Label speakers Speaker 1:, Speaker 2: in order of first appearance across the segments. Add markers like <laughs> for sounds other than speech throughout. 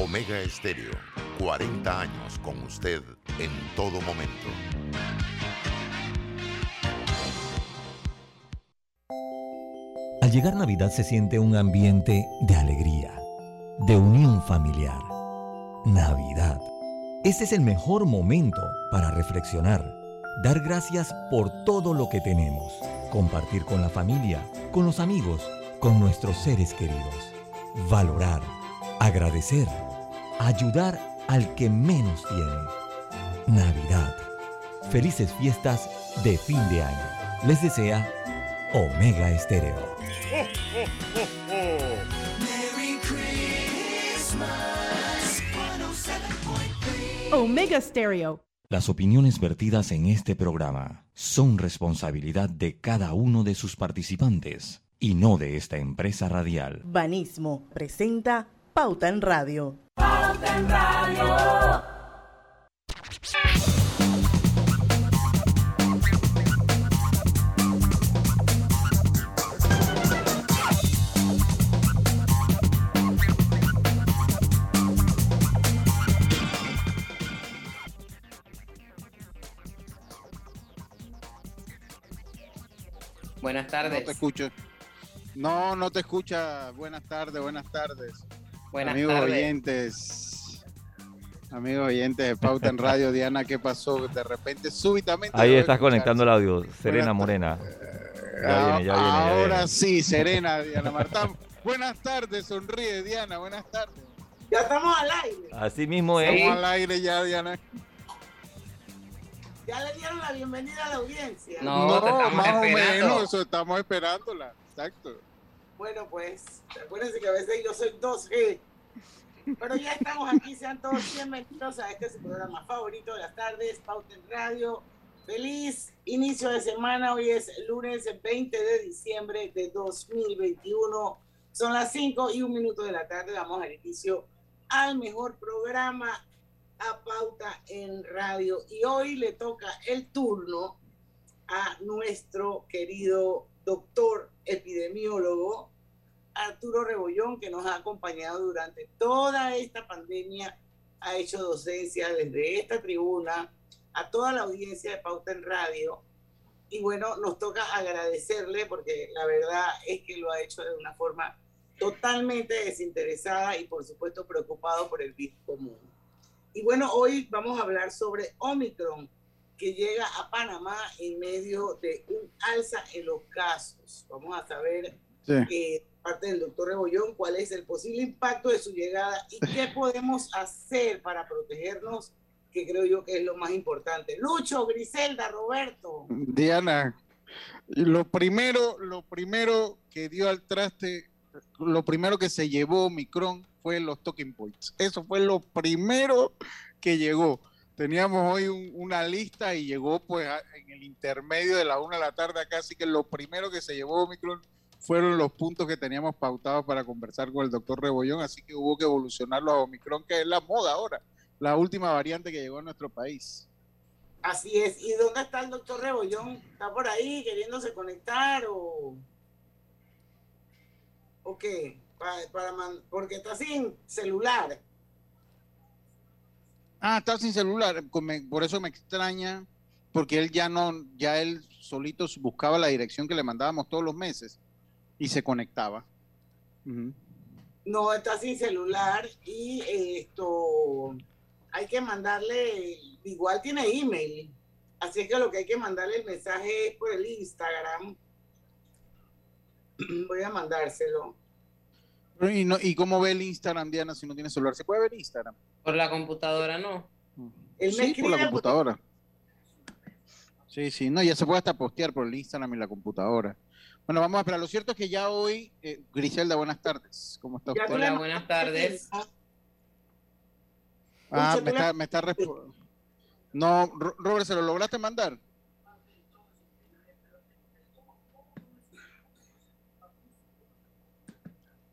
Speaker 1: Omega Estéreo, 40 años con usted en todo momento.
Speaker 2: Al llegar Navidad se siente un ambiente de alegría, de unión familiar. Navidad. Este es el mejor momento para reflexionar, dar gracias por todo lo que tenemos, compartir con la familia, con los amigos, con nuestros seres queridos, valorar, agradecer, ayudar al que menos tiene. Navidad. Felices fiestas de fin de año. Les desea Omega Estéreo.
Speaker 3: Omega Stereo.
Speaker 2: Las opiniones vertidas en este programa son responsabilidad de cada uno de sus participantes y no de esta empresa radial.
Speaker 3: Banismo presenta Pauta en Radio.
Speaker 4: Pauta en Radio.
Speaker 5: Buenas tardes.
Speaker 6: No te escucho. No, no te escucha. Buenas tardes, buenas tardes.
Speaker 5: Buenas
Speaker 6: Amigos
Speaker 5: tardes.
Speaker 6: oyentes. Amigos oyentes de Pauta en Radio, Diana, ¿qué pasó? De repente, súbitamente.
Speaker 7: Ahí estás conectando el audio, Serena Morena. Ya
Speaker 6: Ah,
Speaker 7: viene, ya viene, ya
Speaker 6: Ahora
Speaker 7: viene.
Speaker 6: sí, Serena, Diana Martán. buenas tardes, sonríe, Diana, buenas tardes.
Speaker 8: Ya estamos al aire.
Speaker 7: Así mismo es.
Speaker 6: Estamos al aire ya, Diana.
Speaker 8: Ya le dieron la bienvenida a la audiencia.
Speaker 5: No, te estamos
Speaker 6: más o menos, eso estamos esperándola. Exacto.
Speaker 8: Bueno, pues, acuérdense que a veces yo soy 2G. Pero ya estamos aquí, sean todos bienvenidos a este su programa favorito de las tardes, Pauta en Radio. Feliz inicio de semana, hoy es lunes 20 de diciembre de 2021. Son las 5 y un minuto de la tarde, damos al inicio al mejor programa a Pauta en Radio. Y hoy le toca el turno a nuestro querido doctor epidemiólogo Arturo Rebollón, que nos ha acompañado durante toda esta pandemia, ha hecho docencia desde esta tribuna a toda la audiencia de Pauta en Radio. Y bueno, nos toca agradecerle porque la verdad es que lo ha hecho de una forma totalmente desinteresada y por supuesto preocupado por el bien común. Y bueno, hoy vamos a hablar sobre Omicron, que llega a Panamá en medio de un alza en los casos. Vamos a saber
Speaker 6: Sí.
Speaker 8: eh, parte del doctor Rebollón cuál es el posible impacto de su llegada y qué podemos hacer para protegernos, que creo yo que es lo más importante. Lucho, Griselda, Roberto.
Speaker 6: Diana, lo primero, lo primero que dio al traste, lo primero que se llevó Omicron fue los talking points. Eso fue lo primero que llegó. Teníamos hoy un- una lista y llegó pues a- en el intermedio de la una de la tarde acá, así que lo primero que se llevó Omicron fueron los puntos que teníamos pautados para conversar con el doctor Rebollón, así que hubo que evolucionarlo a Omicron, que es la moda ahora, la última variante que llegó a nuestro país.
Speaker 8: Así es. ¿Y dónde está el doctor Rebollón? ¿Está por ahí queriéndose conectar o, o qué? Para, para man- porque está sin celular.
Speaker 6: Ah, está sin celular, por eso me extraña, porque él ya no, ya él solito buscaba la dirección que le mandábamos todos los meses y se conectaba.
Speaker 8: No está sin celular y eh, esto hay que mandarle, igual tiene email. Así es que lo que hay que mandarle el mensaje es por el Instagram. <clears throat> Voy a mandárselo.
Speaker 6: ¿Y, no, ¿Y cómo ve el Instagram, Diana, si no tiene celular? ¿Se puede ver Instagram?
Speaker 5: Por la computadora no.
Speaker 8: Él me
Speaker 6: Sí, por la computadora. Sí, sí, no, ya se puede hasta postear por el Instagram y la computadora. Bueno, vamos a esperar. Lo cierto es que ya hoy, eh, Griselda, buenas tardes. ¿Cómo está usted?
Speaker 5: Hola, buenas tardes.
Speaker 6: Ah, me está, me está No, Ro- Robert, ¿se lo lograste mandar?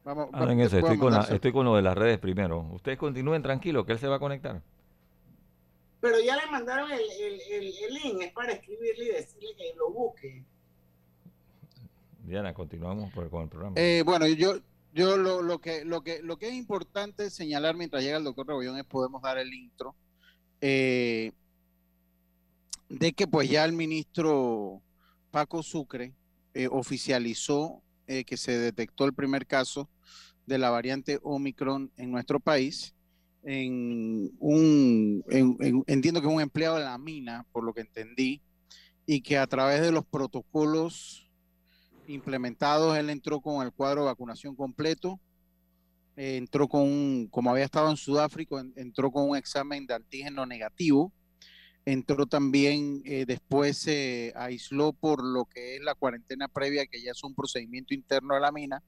Speaker 6: Vamos,
Speaker 7: Ah, en eso, estoy con, la- estoy con lo de las redes primero. Ustedes continúen tranquilos, que él se va a conectar.
Speaker 8: Pero ya le mandaron el, el, el, el link, es para escribirle y decirle que lo busque.
Speaker 7: Diana, continuamos por- con el programa.
Speaker 6: Eh, bueno, yo, Yo lo, lo, que, lo, que, lo que es importante señalar mientras llega el doctor Rebollón es podemos dar el intro eh, de que pues ya el ministro Paco Sucre eh, oficializó que se detectó el primer caso de la variante Omicron en nuestro país. En un, en- en- entiendo que un empleado de la mina, por lo que entendí, y que a través de los protocolos implementados, él entró con el cuadro de vacunación completo, eh, entró con un, como había estado en Sudáfrica, en- entró con un examen de antígeno negativo, entró también, eh, después se aisló por lo que es la cuarentena previa, que ya es un procedimiento interno de la mina,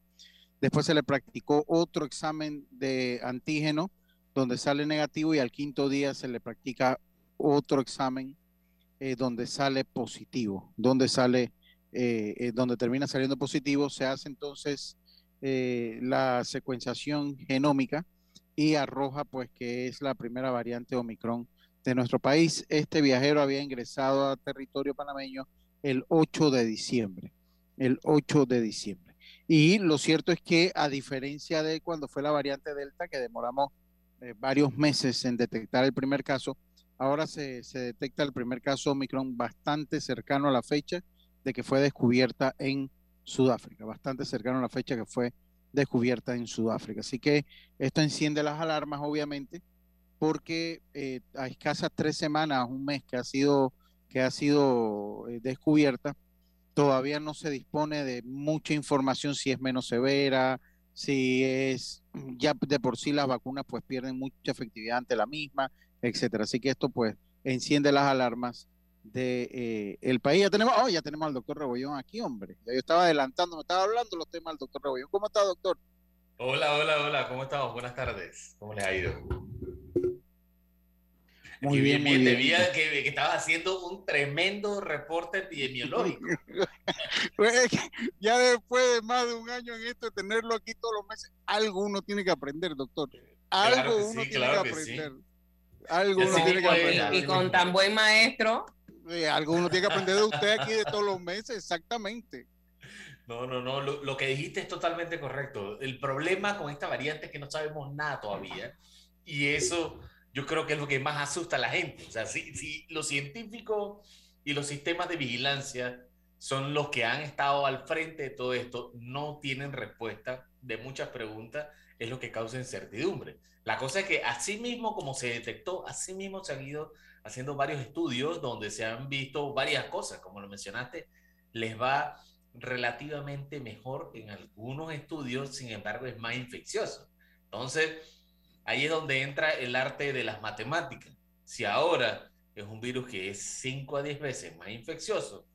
Speaker 6: después se le practicó otro examen de antígeno, donde sale negativo, y al quinto día se le practica otro examen eh, donde sale positivo, donde sale, eh, eh, donde termina saliendo positivo, se hace entonces eh, la secuenciación genómica y arroja pues que es la primera variante Omicron de nuestro país. Este viajero había ingresado a territorio panameño el 8 de diciembre, el 8 de diciembre. Y lo cierto es que a diferencia de cuando fue la variante Delta, que demoramos eh, varios meses en detectar el primer caso, ahora se, se detecta el primer caso Omicron bastante cercano a la fecha que fue descubierta en Sudáfrica, bastante cercano a la fecha que fue descubierta en Sudáfrica. Así que esto enciende las alarmas, obviamente, porque eh, a escasas tres semanas, un mes que ha sido, que ha sido eh, descubierta, todavía no se dispone de mucha información si es menos severa, si es <clears throat> ya de por sí las vacunas pues pierden mucha efectividad ante la misma, etcétera. Así que esto pues enciende las alarmas de eh, el país. Ya tenemos, oh, ya tenemos al doctor Rebollón aquí, hombre. Ya yo estaba adelantando, me estaba hablando los temas del doctor Rebollón. ¿Cómo está, doctor?
Speaker 9: Hola, hola, hola, ¿cómo estamos? Buenas tardes. ¿Cómo les ha ido?
Speaker 6: Muy bien, muy
Speaker 9: Te
Speaker 6: bien.
Speaker 9: vi que, que estabas haciendo un tremendo reporte epidemiológico. <laughs>
Speaker 6: Pues, es que ya después de más de un año en esto, tenerlo aquí todos los meses, algo uno tiene que aprender, doctor. Algo
Speaker 9: Claro que
Speaker 6: uno
Speaker 9: sí,
Speaker 6: tiene
Speaker 9: claro
Speaker 6: que
Speaker 9: que sí.
Speaker 6: aprender. Algo uno tiene que aprender.
Speaker 5: Y con tan buen maestro,
Speaker 6: Eh, algo uno tiene que aprender de usted aquí de todos los meses, exactamente.
Speaker 9: No, no, no, lo, lo que dijiste es totalmente correcto. El problema con esta variante es que no sabemos nada todavía. Y eso yo creo que es lo que más asusta a la gente. O sea, si, si los científicos y los sistemas de vigilancia son los que han estado al frente de todo esto, no tienen respuesta de muchas preguntas, es lo que causa incertidumbre. La cosa es que así mismo como se detectó, así mismo se han ido haciendo varios estudios donde se han visto varias cosas, como lo mencionaste, les va relativamente mejor en algunos estudios, sin embargo es más infeccioso. Entonces, ahí es donde entra el arte de las matemáticas. Si ahora es un virus que es 5 a 10 veces más infeccioso,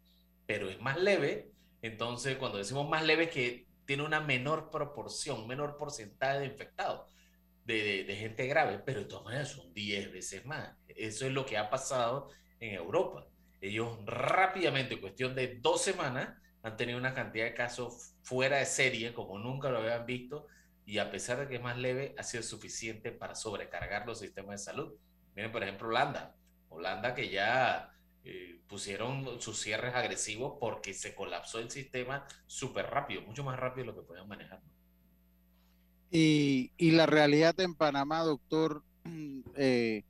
Speaker 9: pero es más leve, entonces cuando decimos más leve es que tiene una menor proporción, menor porcentaje de infectados, de, gente grave, pero de todas maneras son 10 veces más. Eso es lo que ha pasado en Europa. Ellos rápidamente, en cuestión de dos semanas, han tenido una cantidad de casos fuera de serie, como nunca lo habían visto, y a pesar de que es más leve, ha sido suficiente para sobrecargar los sistemas de salud. Miren, por ejemplo, Holanda. Holanda que ya eh, pusieron sus cierres agresivos porque se colapsó el sistema súper rápido, mucho más rápido de lo que podían manejar.
Speaker 6: Y, y la realidad en Panamá, doctor, eh,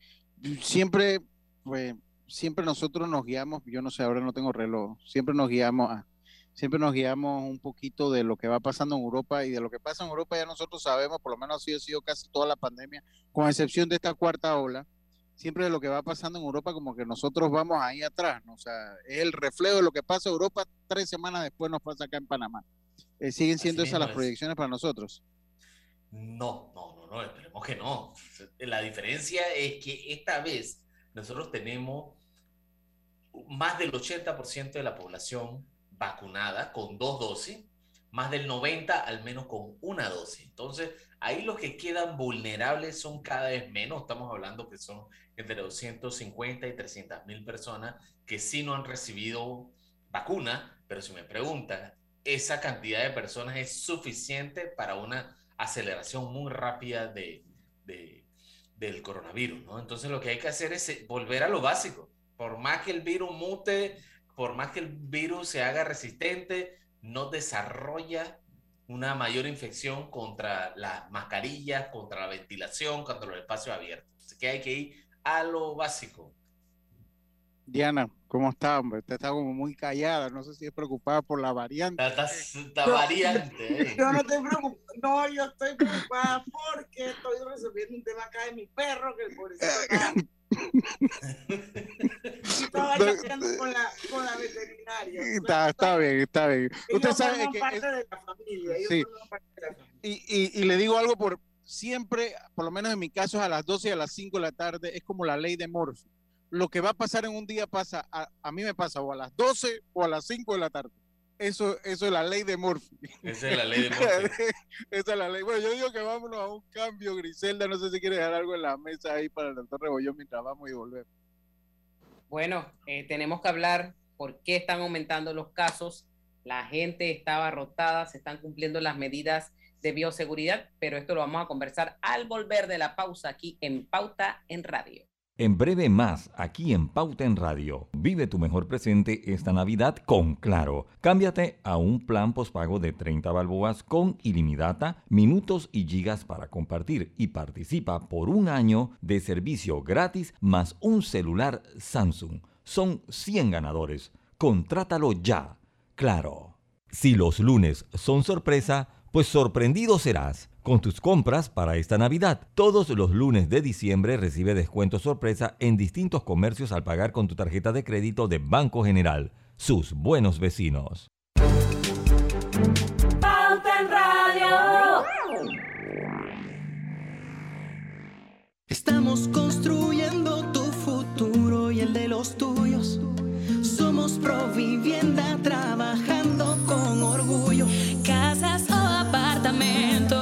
Speaker 6: siempre, pues, siempre nosotros nos guiamos, yo no sé, ahora no tengo reloj, siempre nos guiamos a- siempre nos guiamos un poquito de lo que va pasando en Europa y de lo que pasa en Europa ya nosotros sabemos, por lo menos así ha sido casi toda la pandemia, con excepción de esta cuarta ola, siempre de lo que va pasando en Europa como que nosotros vamos ahí atrás, ¿no? O sea, es el reflejo de lo que pasa en Europa, tres semanas después nos pasa acá en Panamá. Eh, siguen siendo
Speaker 9: Así
Speaker 6: esas las
Speaker 9: es.
Speaker 6: proyecciones para nosotros.
Speaker 9: No, no, no, no, esperemos que no. La diferencia es que esta vez nosotros tenemos más del 80% de la población vacunada con dos dosis, más del 90% al menos con una dosis. Entonces, ahí los que quedan vulnerables son cada vez menos. Estamos hablando que son entre 250 y 300 mil personas que sí no han recibido vacuna, pero si me preguntan, esa cantidad de personas es suficiente para una aceleración muy rápida de, de- del coronavirus, ¿no? Entonces lo que hay que hacer es eh, volver a lo básico. Por más que el virus mute, por más que el virus se haga resistente, no desarrolla una mayor infección contra las mascarillas, contra la ventilación, contra los espacios abiertos. Así que hay que ir a lo básico.
Speaker 6: Diana, ¿cómo está, hombre? Usted está como muy callada, no sé si es preocupada por la variante.
Speaker 9: Está, está- está
Speaker 8: No,
Speaker 9: variante. ¿eh?
Speaker 8: Yo no estoy preocupada, no, yo estoy preocupada porque estoy resolviendo un tema acá de mi perro, que el pobrecito está, <laughs> estaba chateando con la, con la veterinaria. <laughs>
Speaker 6: Está, está bien, está bien.
Speaker 8: Ellos
Speaker 6: Usted sabe que
Speaker 8: parte
Speaker 6: es-
Speaker 8: de la familia. ellos
Speaker 6: Sí.
Speaker 8: parte de la familia.
Speaker 6: y, y- y le digo algo por siempre, por lo menos en mi caso, es a las 12 y a las 5 de la tarde, es como la ley de Murphy. Lo que va a pasar en un día pasa, a, a mí me pasa o a las 12 o a las 5 de la tarde. Eso, eso es la ley de Murphy.
Speaker 9: Esa es la ley de Murphy. <laughs>
Speaker 6: Esa es la ley. Bueno, yo digo que vámonos a un cambio, Griselda. No sé si quiere dejar algo en la mesa ahí para el doctor Rebollón mientras vamos y volvemos.
Speaker 5: Bueno, eh, tenemos que hablar por qué están aumentando los casos. La gente está abarrotada, se están cumpliendo las medidas de bioseguridad, pero esto lo vamos a conversar al volver de la pausa aquí en Pauta en Radio.
Speaker 2: En breve más, aquí en Pauta en Radio. Vive tu mejor presente esta Navidad con Claro. Cámbiate a un plan pospago de 30 balboas con ilimitada, minutos y gigas para compartir y participa por un año de servicio gratis más un celular Samsung. Son 100 ganadores. Contrátalo ya. Claro. Si los lunes son sorpresa, pues sorprendido serás. Con tus compras para esta Navidad, todos los lunes de diciembre recibe descuento sorpresa en distintos comercios al pagar con tu tarjeta de crédito de Banco General. Sus buenos vecinos.
Speaker 10: Estamos construyendo tu futuro y el de los tuyos. Somos Provivienda trabajando con orgullo.
Speaker 11: Casas o apartamentos,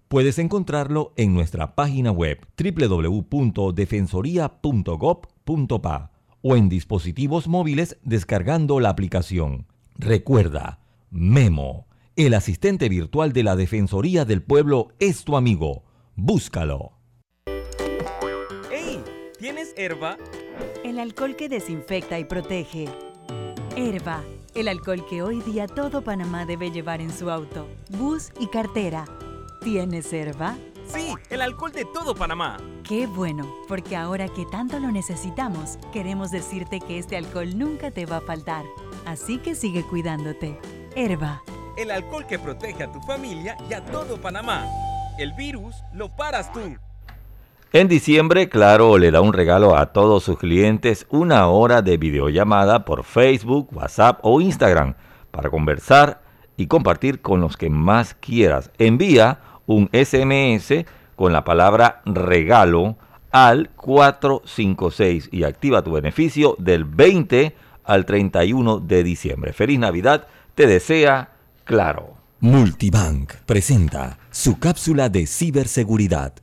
Speaker 2: Puedes encontrarlo en nuestra página web www.defensoría.gov.pa o en dispositivos móviles descargando la aplicación. Recuerda, Memo, el asistente virtual de la Defensoría del Pueblo es tu amigo. Búscalo.
Speaker 12: ¡Ey! ¿Tienes herba?
Speaker 13: El alcohol que desinfecta y protege. Herba, el alcohol que hoy día todo Panamá debe llevar en su auto, bus y cartera. ¿Tienes herba?
Speaker 12: Sí, el alcohol de todo Panamá.
Speaker 13: Qué bueno, porque ahora que tanto lo necesitamos, queremos decirte que este alcohol nunca te va a faltar. Así que sigue cuidándote. Herba.
Speaker 12: El alcohol que protege a tu familia y a todo Panamá. El virus lo paras tú.
Speaker 7: En diciembre, Claro le da un regalo a todos sus clientes una hora de videollamada por Facebook, WhatsApp o Instagram para conversar y compartir con los que más quieras. Envía un SMS con la palabra regalo al 456 y activa tu beneficio del 20 al 31 de diciembre. Feliz Navidad, te desea Claro.
Speaker 2: Multibank presenta su cápsula de ciberseguridad.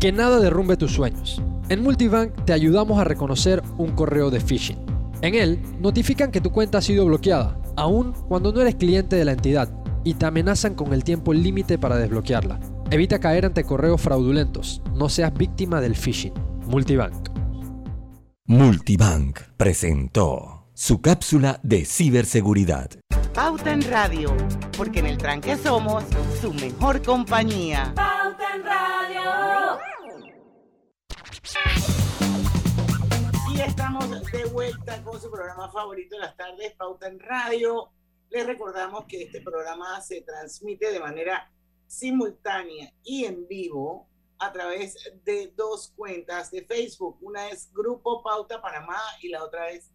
Speaker 14: Que nada derrumbe tus sueños. En Multibank te ayudamos a reconocer un correo de phishing. En él notifican que tu cuenta ha sido bloqueada, aun cuando no eres cliente de la entidad, y te amenazan con el tiempo límite para desbloquearla. Evita caer ante correos fraudulentos. No seas víctima del phishing. Multibank.
Speaker 2: Multibank presentó su cápsula de ciberseguridad.
Speaker 8: Pauta en Radio, porque en el tranque somos su mejor compañía.
Speaker 4: Pauta en Radio.
Speaker 8: Y estamos de vuelta con su programa favorito de las tardes, Pauta en Radio. Les recordamos que este programa se transmite de manera simultánea y en vivo a través de dos cuentas de Facebook. Una es Grupo Pauta Panamá y la otra es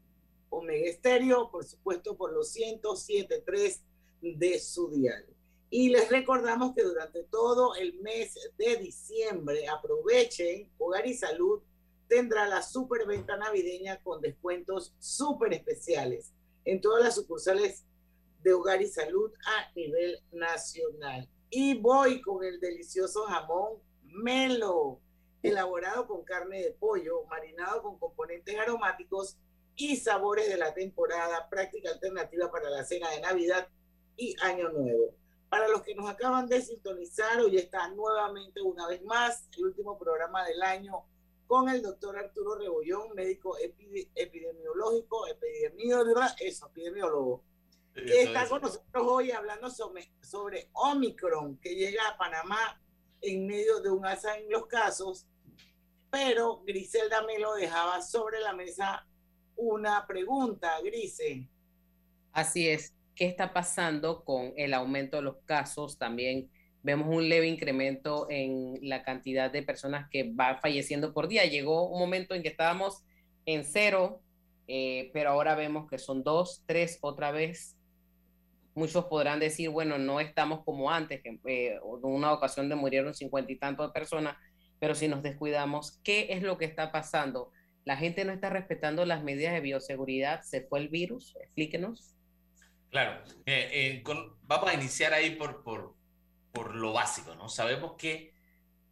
Speaker 8: Omega Estéreo, por supuesto, por los 107.3 de su dial. Y les recordamos que durante todo el mes de diciembre aprovechen Hogar y Salud tendrá la superventa navideña con descuentos súper especiales en todas las sucursales de Hogar y Salud a nivel nacional. Y voy con el delicioso jamón Melo, elaborado con carne de pollo, marinado con componentes aromáticos y sabores de la temporada, práctica alternativa para la cena de Navidad y Año Nuevo. Para los que nos acaban de sintonizar, hoy está nuevamente una vez más el último programa del año con el doctor Arturo Rebollón, médico epidemiológico, epidemiólogo, eso, epidemiólogo, que está con nosotros hoy hablando sobre, sobre Omicron, que llega a Panamá en medio de un alza en los casos, pero Griselda me lo dejaba sobre la mesa una pregunta, Grise.
Speaker 5: Así es. ¿Qué está pasando con el aumento de los casos? También vemos un leve incremento en la cantidad de personas que va falleciendo por día. Llegó un momento en que estábamos en cero, eh, pero ahora vemos que son dos, tres otra vez. Muchos podrán decir, bueno, no estamos como antes, eh, en una ocasión de murieron cincuenta y tantos de personas, pero si nos descuidamos, ¿qué es lo que está pasando? La gente no está respetando las medidas de bioseguridad, se fue el virus, explíquenos.
Speaker 9: Claro, eh, eh, con, vamos a iniciar ahí por, por, por lo básico, ¿no? Sabemos que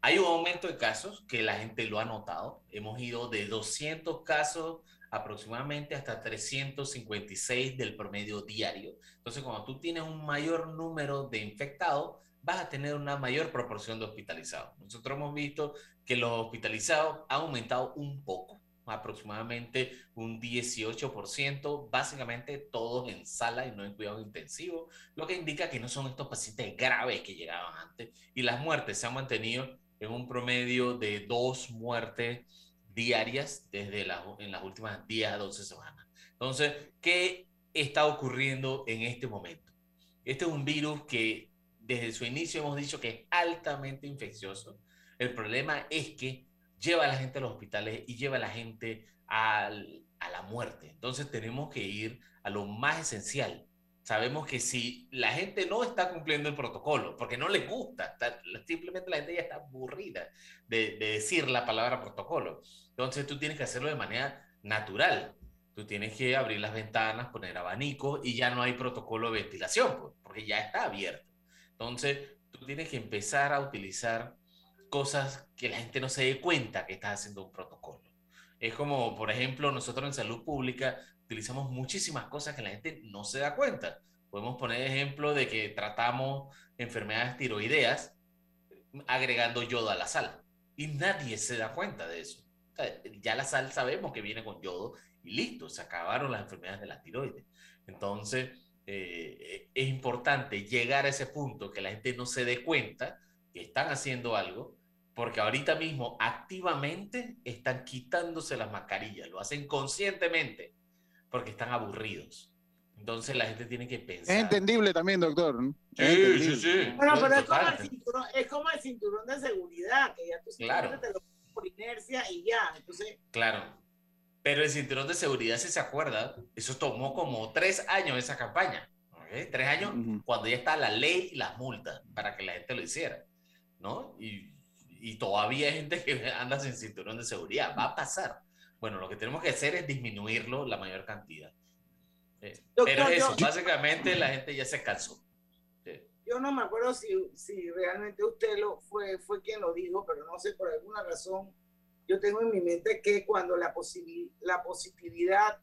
Speaker 9: hay un aumento de casos que la gente lo ha notado. Hemos ido de 200 casos aproximadamente hasta 356 del promedio diario. Entonces, cuando tú tienes un mayor número de infectados, vas a tener una mayor proporción de hospitalizados. Nosotros hemos visto que los hospitalizados han aumentado un poco, aproximadamente un 18%, básicamente todos en sala y no en cuidado intensivo, lo que indica que no son estos pacientes graves que llegaban antes y las muertes se han mantenido en un promedio de dos muertes diarias desde la, en las últimas 10 a 12 semanas. Entonces, ¿qué está ocurriendo en este momento? Este es un virus que desde su inicio hemos dicho que es altamente infeccioso. El problema es que lleva a la gente a los hospitales y lleva a la gente al, a la muerte. Entonces tenemos que ir a lo más esencial. Sabemos que si la gente no está cumpliendo el protocolo, porque no le gusta, está, simplemente la gente ya está aburrida de, de decir la palabra protocolo. Entonces tú tienes que hacerlo de manera natural. Tú tienes que abrir las ventanas, poner abanico y ya no hay protocolo de ventilación, pues, porque ya está abierto. Entonces tú tienes que empezar a utilizar cosas que la gente no se dé cuenta que estás haciendo un protocolo. Es como, por ejemplo, nosotros en salud pública utilizamos muchísimas cosas que la gente no se da cuenta. Podemos poner ejemplo de que tratamos enfermedades tiroideas agregando yodo a la sal y nadie se da cuenta de eso. Ya la sal sabemos que viene con yodo y listo, se acabaron las enfermedades de la tiroides. Entonces, eh, es importante llegar a ese punto que la gente no se dé cuenta que están haciendo algo porque ahorita mismo activamente están quitándose las mascarillas, lo hacen conscientemente, porque están aburridos. Entonces la gente tiene que pensar.
Speaker 6: Es entendible también, doctor.
Speaker 9: Sí, sí, sí.
Speaker 8: Bueno, pero es como, el cinturón, es como el cinturón de seguridad, que ya tú
Speaker 9: Claro.
Speaker 8: te lo pones por inercia y ya. Entonces,
Speaker 9: Claro. Pero el cinturón de seguridad, si se acuerda, eso tomó como tres años esa campaña. ¿ok? Tres años cuando ya está la ley y las multas para que la gente lo hiciera. ¿No? Y, y todavía hay gente que <laughs> anda sin cinturón de seguridad. Va a pasar. Bueno, lo que tenemos que hacer es disminuirlo la mayor cantidad. Eh, Pero eso,
Speaker 8: yo-
Speaker 9: básicamente la gente ya se cansó.
Speaker 8: yo no me acuerdo si, si realmente usted lo fue, fue quien lo dijo, pero no sé, por alguna razón, yo tengo en mi mente que cuando la, posibil- la positividad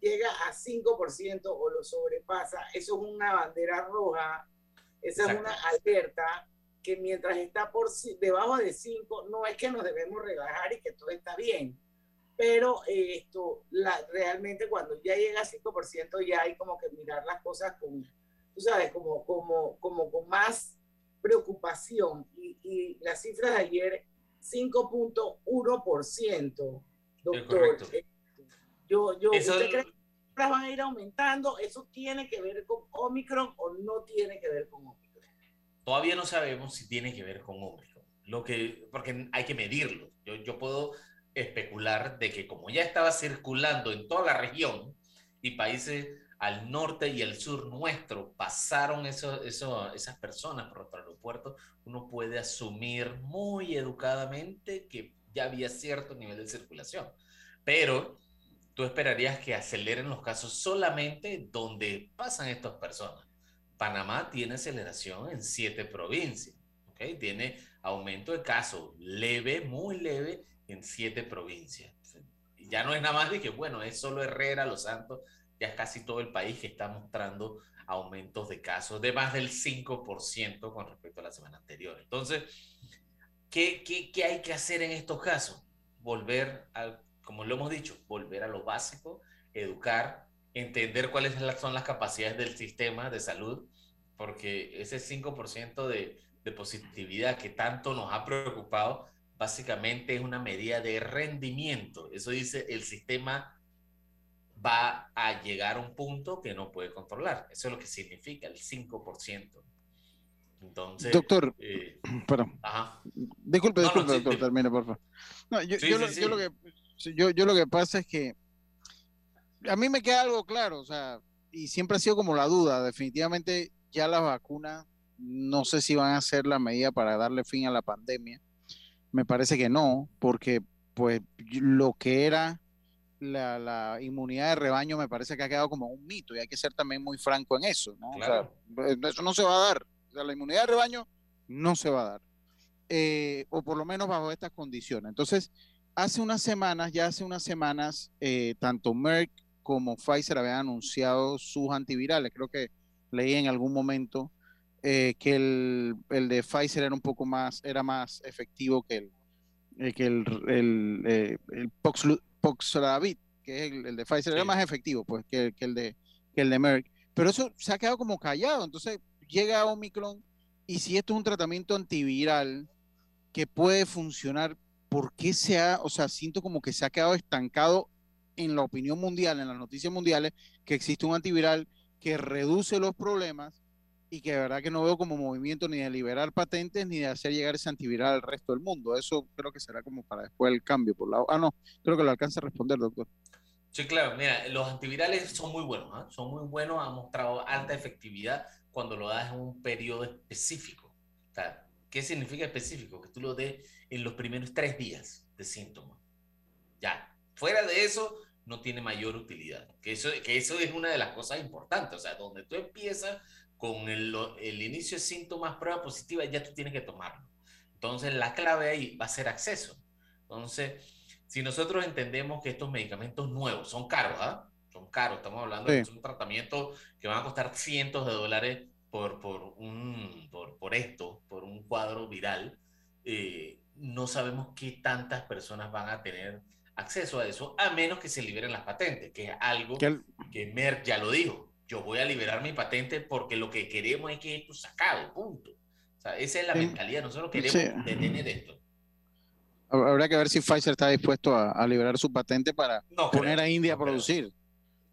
Speaker 8: llega a 5% o lo sobrepasa, eso es una bandera roja, esa es una alerta que mientras está por debajo de 5, no es que nos debemos relajar y que todo está bien, pero eh, esto, la, realmente cuando ya llega a 5% ya hay como que mirar las cosas con, tú sabes, como, como, como con más preocupación. Y, y las cifras de ayer, 5.1%, doctor. Eh, Yo, yo,
Speaker 9: Eso-
Speaker 8: ¿Usted cree que las cifras van a ir aumentando? ¿Eso tiene que ver con Omicron o no tiene que ver con Omicron?
Speaker 9: Todavía no sabemos si tiene que ver con Omicron. Lo que, porque hay que medirlo. Yo, yo puedo especular de que como ya estaba circulando en toda la región y países al norte y al sur nuestro pasaron eso, eso, esas personas por nuestro aeropuerto, uno puede asumir muy educadamente que ya había cierto nivel de circulación. Pero tú esperarías que aceleren los casos solamente donde pasan estas personas. Panamá tiene aceleración en siete provincias, ¿ok? Tiene aumento de casos leve, muy leve en siete provincias. Ya no es nada más de que, bueno, es solo Herrera, Los Santos, ya es casi todo el país que está mostrando aumentos de casos de más del 5% con respecto a la semana anterior. Entonces, ¿qué, qué, qué hay que hacer en estos casos? Volver al, como lo hemos dicho, volver a lo básico, educar, entender cuáles son las capacidades del sistema de salud, porque ese 5% de, de positividad que tanto nos ha preocupado, básicamente es una medida de rendimiento. Eso dice el sistema va a llegar a un punto que no puede controlar. Eso es lo que significa el 5%. Entonces,
Speaker 6: Doctor,
Speaker 9: eh, <clears throat>
Speaker 6: perdón.
Speaker 9: ajá.
Speaker 6: Disculpe,
Speaker 9: No, no,
Speaker 6: disculpe,
Speaker 9: sí,
Speaker 6: doctor,
Speaker 9: sí.
Speaker 6: termine, por favor. No, yo,
Speaker 9: Sí,
Speaker 6: yo
Speaker 9: sí,
Speaker 6: lo,
Speaker 9: sí.
Speaker 6: yo lo que, yo lo que pasa es que a mí me queda algo claro, o sea, y siempre ha sido como la duda, definitivamente ya las vacunas no sé si van a ser la medida para darle fin a la pandemia. Me parece que no, porque pues lo que era la, la inmunidad de rebaño me parece que ha quedado como un mito y hay que ser también muy franco en eso, ¿no? O sea, eh, eso no se va a dar. O sea, la inmunidad de rebaño no se va a dar. Eh, o por lo menos bajo estas condiciones. Entonces, hace unas semanas, ya hace unas semanas, eh, tanto Merck como Pfizer habían anunciado sus antivirales. Creo que leí en algún momento eh, que el, el de Pfizer era un poco más, era más efectivo que el, eh, que el, el, eh, el que es el, el de Pfizer, era más efectivo pues, que, que el de, que el de Merck. Pero eso se ha quedado como callado. Entonces llega Omicron y si esto es un tratamiento antiviral que puede funcionar, ¿por qué se ha, o sea, siento como que se ha quedado estancado en la opinión mundial, en las noticias mundiales, que existe un antiviral que reduce los problemas y que de verdad que no veo como movimiento ni de liberar patentes ni de hacer llegar ese antiviral al resto del mundo. Eso creo que será como para después el cambio por la... Ah, no, creo que lo alcanza a responder, doctor.
Speaker 9: Sí, claro, mira, los antivirales son muy buenos, ¿ah? son muy buenos, han mostrado alta efectividad cuando lo das en un periodo específico. ¿qué significa específico? Que tú lo des en los primeros tres días de síntomas. Ya, fuera de eso, no tiene mayor utilidad. Que eso, que eso es una de las cosas importantes. O sea, donde tú empiezas con el, el inicio de síntomas, prueba positiva, ya tú tienes que tomarlo. Entonces, la clave ahí va a ser acceso. Entonces, si nosotros entendemos que estos medicamentos nuevos son caros, ¿ah? Son caros, estamos hablando de
Speaker 6: Sí.
Speaker 9: un tratamiento que van a costar cientos de dólares por, por, un, por, por esto, por un cuadro viral. eh, no sabemos qué tantas personas van a tener acceso a eso, a menos que se liberen las patentes, que es algo
Speaker 6: Que el-
Speaker 9: que Merck ya lo dijo. Yo voy a liberar mi patente porque lo que queremos es que esto se acabe, punto. O sea, esa es la
Speaker 6: Sí.
Speaker 9: mentalidad. Nosotros queremos
Speaker 6: Sí.
Speaker 9: detener esto.
Speaker 6: Habrá que ver si Pfizer está dispuesto a, a liberar su patente para
Speaker 9: No
Speaker 6: poner
Speaker 9: creo,
Speaker 6: a India
Speaker 9: no
Speaker 6: a producir.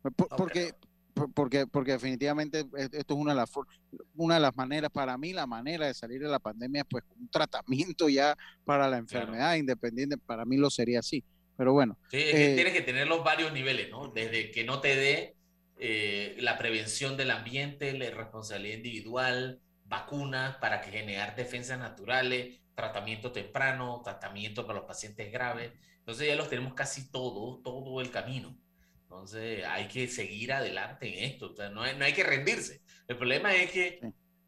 Speaker 6: Por- porque, por- porque, porque definitivamente es- esto es una de, las, for- una de las maneras, para mí la manera de salir de la pandemia es pues un tratamiento ya para la enfermedad independiente, para mí lo sería así. Pero bueno,
Speaker 9: Sí, es que
Speaker 6: eh,
Speaker 9: tienes que tener los varios niveles, ¿no? Desde que no te dé eh, la prevención del ambiente, la responsabilidad individual, vacunas para que generar defensas naturales, tratamiento temprano, tratamiento para los pacientes graves. Entonces ya los tenemos casi todos, todo el camino. Entonces hay que seguir adelante en esto, o sea, no, hay, no hay que rendirse. El problema es que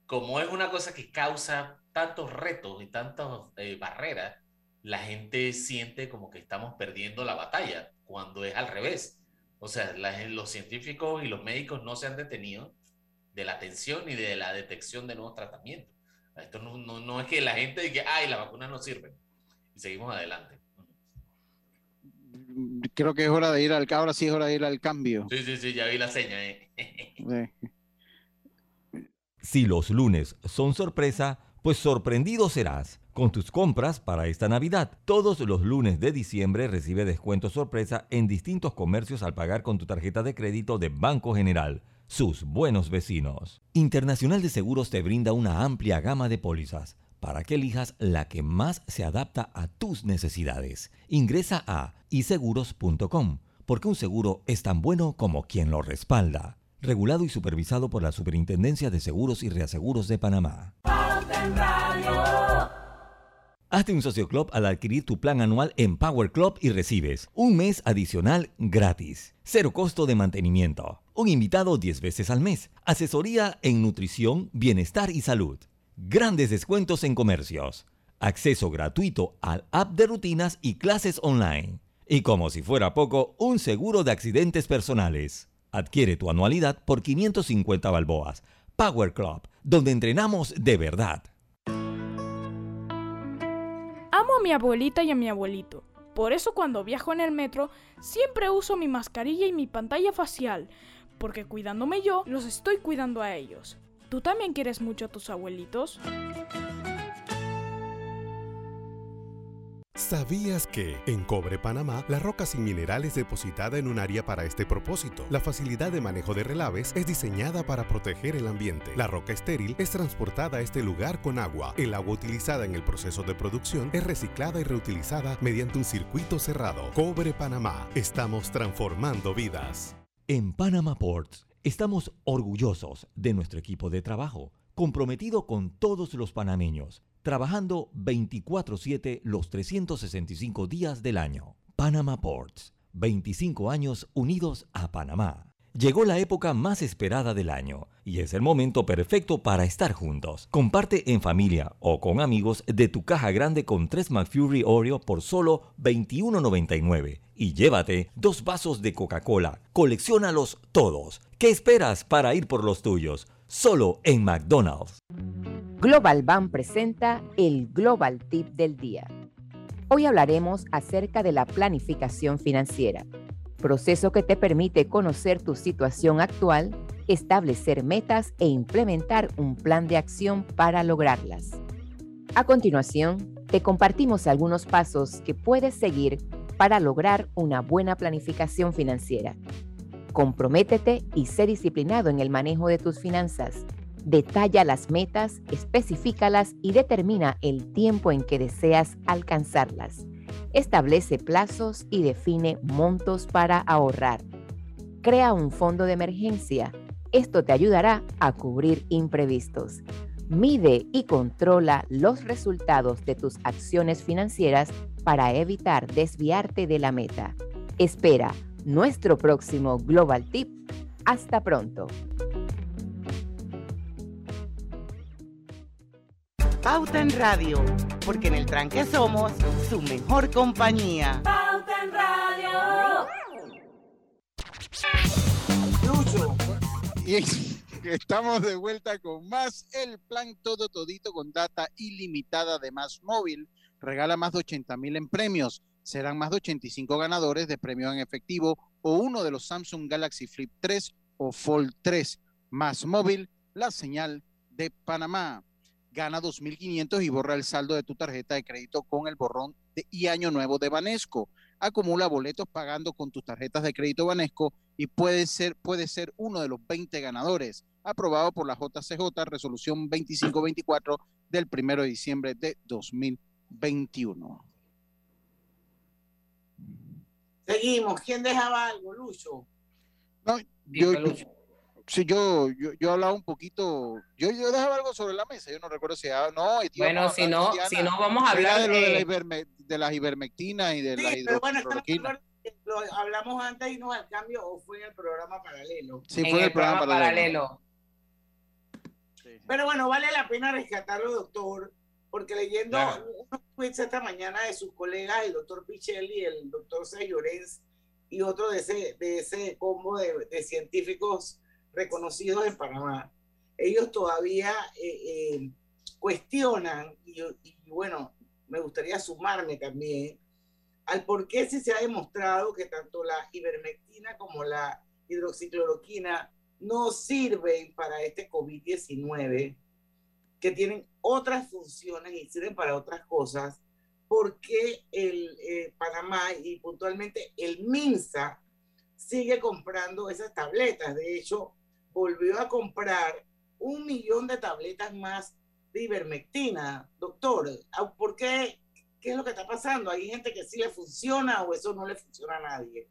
Speaker 9: como es una cosa que causa tantos retos y tantas eh, barreras, la gente siente como que estamos perdiendo la batalla, cuando es al revés. O sea, la- los científicos y los médicos no se han detenido de la atención ni de la detección de nuevos tratamientos. Esto no, no, no es que la gente diga, ay, la vacuna no sirve. Y seguimos adelante.
Speaker 6: creo que es hora de ir al ahora sí es hora de ir al cambio.
Speaker 9: Sí, sí, sí, ya vi la seña. eh.
Speaker 6: Eh,
Speaker 2: Si los lunes son sorpresa, pues sorprendido serás con tus compras para esta Navidad. Todos los lunes de diciembre recibe descuento sorpresa en distintos comercios al pagar con tu tarjeta de crédito de Banco General. Sus buenos vecinos. Internacional de Seguros te brinda una amplia gama de pólizas para que elijas la que más se adapta a tus necesidades. Ingresa a iseguros.com porque un seguro es tan bueno como quien lo respalda. Regulado y supervisado por la Superintendencia de Seguros y Reaseguros de Panamá. Hazte un socio club al adquirir tu plan anual en Power Club y recibes un mes adicional gratis, cero costo de mantenimiento, un invitado 10 veces al mes, asesoría en nutrición, bienestar y salud, grandes descuentos en comercios, acceso gratuito al app de rutinas y clases online, y como si fuera poco, un seguro de accidentes personales. Adquiere tu anualidad por 550 balboas. Power Club, donde entrenamos de verdad.
Speaker 15: A mi abuelita y a mi abuelito. Por eso cuando viajo en el metro siempre uso mi mascarilla y mi pantalla facial, porque cuidándome yo, los estoy cuidando a ellos. ¿Tú también quieres mucho a tus abuelitos?
Speaker 16: ¿Sabías que en Cobre Panamá la roca sin mineral es depositada en un área para este propósito? La facilidad de manejo de relaves es diseñada para proteger el ambiente. La roca estéril es transportada a este lugar con agua. El agua utilizada en el proceso de producción es reciclada y reutilizada mediante un circuito cerrado. Cobre Panamá. Estamos transformando vidas.
Speaker 2: En Panama Ports estamos orgullosos de nuestro equipo de trabajo, comprometido con todos los panameños, trabajando 24/7 los 365 días del año. Panama Ports, 25 años unidos a Panamá. Llegó la época más esperada del año y es el momento perfecto para estar juntos. Comparte en familia o con amigos de tu caja grande con 3 McFlurry Oreo por solo $21.99 y llévate dos vasos de Coca-Cola. Colecciónalos todos. ¿Qué esperas para ir por los tuyos? Solo en McDonald's.
Speaker 17: Global Bank presenta el Global Tip del Día. Hoy hablaremos acerca de la planificación financiera, proceso que te permite conocer tu situación actual, establecer metas e implementar un plan de acción para lograrlas. A continuación, te compartimos algunos pasos que puedes seguir para lograr una buena planificación financiera. Comprométete y sé disciplinado en el manejo de tus finanzas. Detalla las metas, especifícalas y determina el tiempo en que deseas alcanzarlas. Establece plazos y define montos para ahorrar. Crea un fondo de emergencia. Esto te ayudará a cubrir imprevistos. Mide y controla los resultados de tus acciones financieras para evitar desviarte de la meta. Espera nuestro próximo Global Tip. Hasta pronto.
Speaker 8: Pauta en Radio, porque en el tranque somos su mejor compañía.
Speaker 4: Pauta en Radio.
Speaker 6: Y <laughs> estamos de vuelta con más el plan todo todito con data ilimitada de Más Móvil. Regala más de 80 mil en premios. Serán más de 85 ganadores de premios en efectivo o uno de los Samsung Galaxy Flip 3 o Fold 3. Más Móvil, la señal de Panamá. gana 2.500 y borra el saldo de tu tarjeta de crédito con el borrón de- y año nuevo de Banesco. Acumula boletos pagando con tus tarjetas de crédito Banesco y puede ser, puede ser uno de los 20 ganadores. Aprobado por la JCJ, resolución 2524 del 1 de diciembre de 2021.
Speaker 8: Seguimos. ¿Quién dejaba algo, Lucho?
Speaker 6: No, yo, sí, yo, yo, yo hablaba un poquito, yo, yo dejaba algo sobre la mesa, yo no recuerdo si ah, no.
Speaker 5: Bueno, si no-
Speaker 6: Diana,
Speaker 5: si no vamos a hablar
Speaker 6: de, lo de, la iverme- de las ivermectinas y de la
Speaker 8: Sí, pero bueno, lo hablamos antes y no al cambio o fue en el programa paralelo.
Speaker 6: Sí, fue en el programa paralelo.
Speaker 8: Pero bueno, vale la pena rescatarlo, doctor, porque leyendo
Speaker 9: Claro.
Speaker 8: unos tweets esta mañana de sus colegas, el doctor Pichelli, el doctor Lorenz y otro de ese, de ese combo de, de científicos reconocidos en Panamá, ellos todavía eh, eh, cuestionan, y, y bueno, me gustaría sumarme también, al por qué si se ha demostrado que tanto la ivermectina como la hidroxicloroquina no sirven para este COVID-19, que tienen otras funciones y sirven para otras cosas, porque el eh, Panamá y puntualmente el MINSA sigue comprando esas tabletas. De hecho, volvió a comprar un millón de tabletas más de ivermectina. Doctor, ¿ah, ¿por qué? ¿Qué es lo que está pasando? ¿Hay gente que sí le funciona o eso no le funciona a nadie?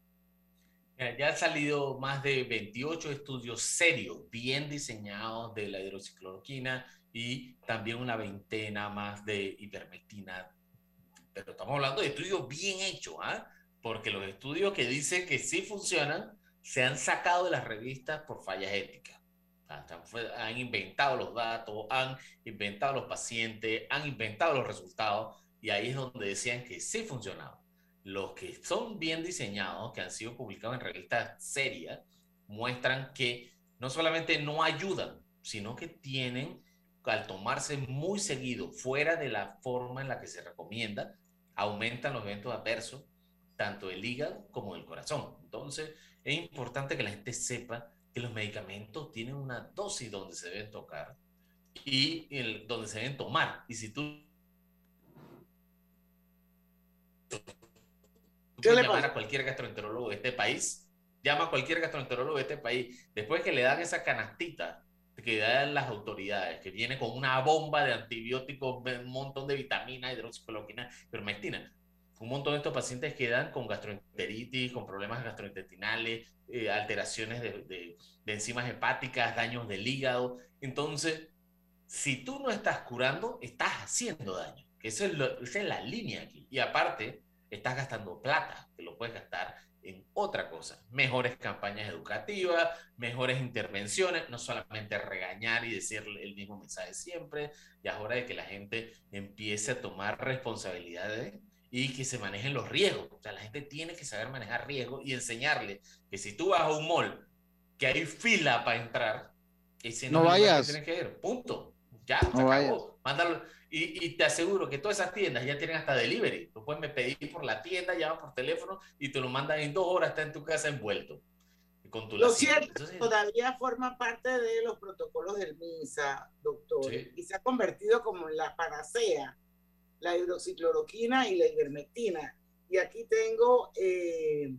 Speaker 9: Ya han salido más de 28 estudios serios, bien diseñados de la hidroxicloroquina y también una veintena más de ivermectina. Pero estamos hablando de estudios bien hechos, ¿ah? Porque los estudios que dicen que sí funcionan se han sacado de las revistas por fallas éticas. Han inventado los datos, han inventado los pacientes, han inventado los resultados y ahí es donde decían que sí funcionaba. Los que son bien diseñados, que han sido publicados en revistas serias, muestran que no solamente no ayudan, sino que tienen, al tomarse muy seguido, fuera de la forma en la que se recomienda, aumentan los eventos adversos, tanto del hígado como del corazón. Entonces, es importante que la gente sepa que los medicamentos tienen una dosis donde se deben tocar y el- donde se deben tomar. Y si tú
Speaker 8: ¿Qué le
Speaker 9: llamar a cualquier gastroenterólogo de este país, llama a cualquier gastroenterólogo de este país, después que le dan esa canastita que dan las autoridades, que viene con una bomba de antibióticos, un montón de vitaminas, hidroxicloroquina, ivermectina, un montón de estos pacientes quedan con gastroenteritis, con problemas gastrointestinales, eh, alteraciones de, de- de enzimas hepáticas, daños del hígado. Entonces, si tú no estás curando, estás haciendo daño. Que eso es lo- esa es la línea aquí. Y aparte, estás gastando plata, que lo puedes gastar en otra cosa. Mejores campañas educativas, mejores intervenciones, no solamente regañar y decir el mismo mensaje siempre. Ya es hora de que la gente empiece a tomar responsabilidades y que se manejen los riesgos. O sea, la gente tiene que saber manejar riesgos y enseñarle que si tú vas a un mall, que hay fila para entrar, ese
Speaker 6: No
Speaker 9: el lugar que
Speaker 6: vayas.
Speaker 9: tienes que ir. Punto. Ya,
Speaker 6: No
Speaker 9: se
Speaker 6: vayas.
Speaker 9: acabó. Mándalo. Y, y te aseguro que todas esas tiendas ya tienen hasta delivery. Lo puedes pedir por la tienda, llamas por teléfono y te lo mandan en dos horas, está en tu casa envuelto. Con tu
Speaker 8: Lo cierto,
Speaker 9: Entonces,
Speaker 8: todavía forma parte de los protocolos del MINSA, doctor,
Speaker 9: Sí.
Speaker 8: y se ha convertido como en la panacea, la hidroxicloroquina y la ivermectina. Y aquí tengo eh,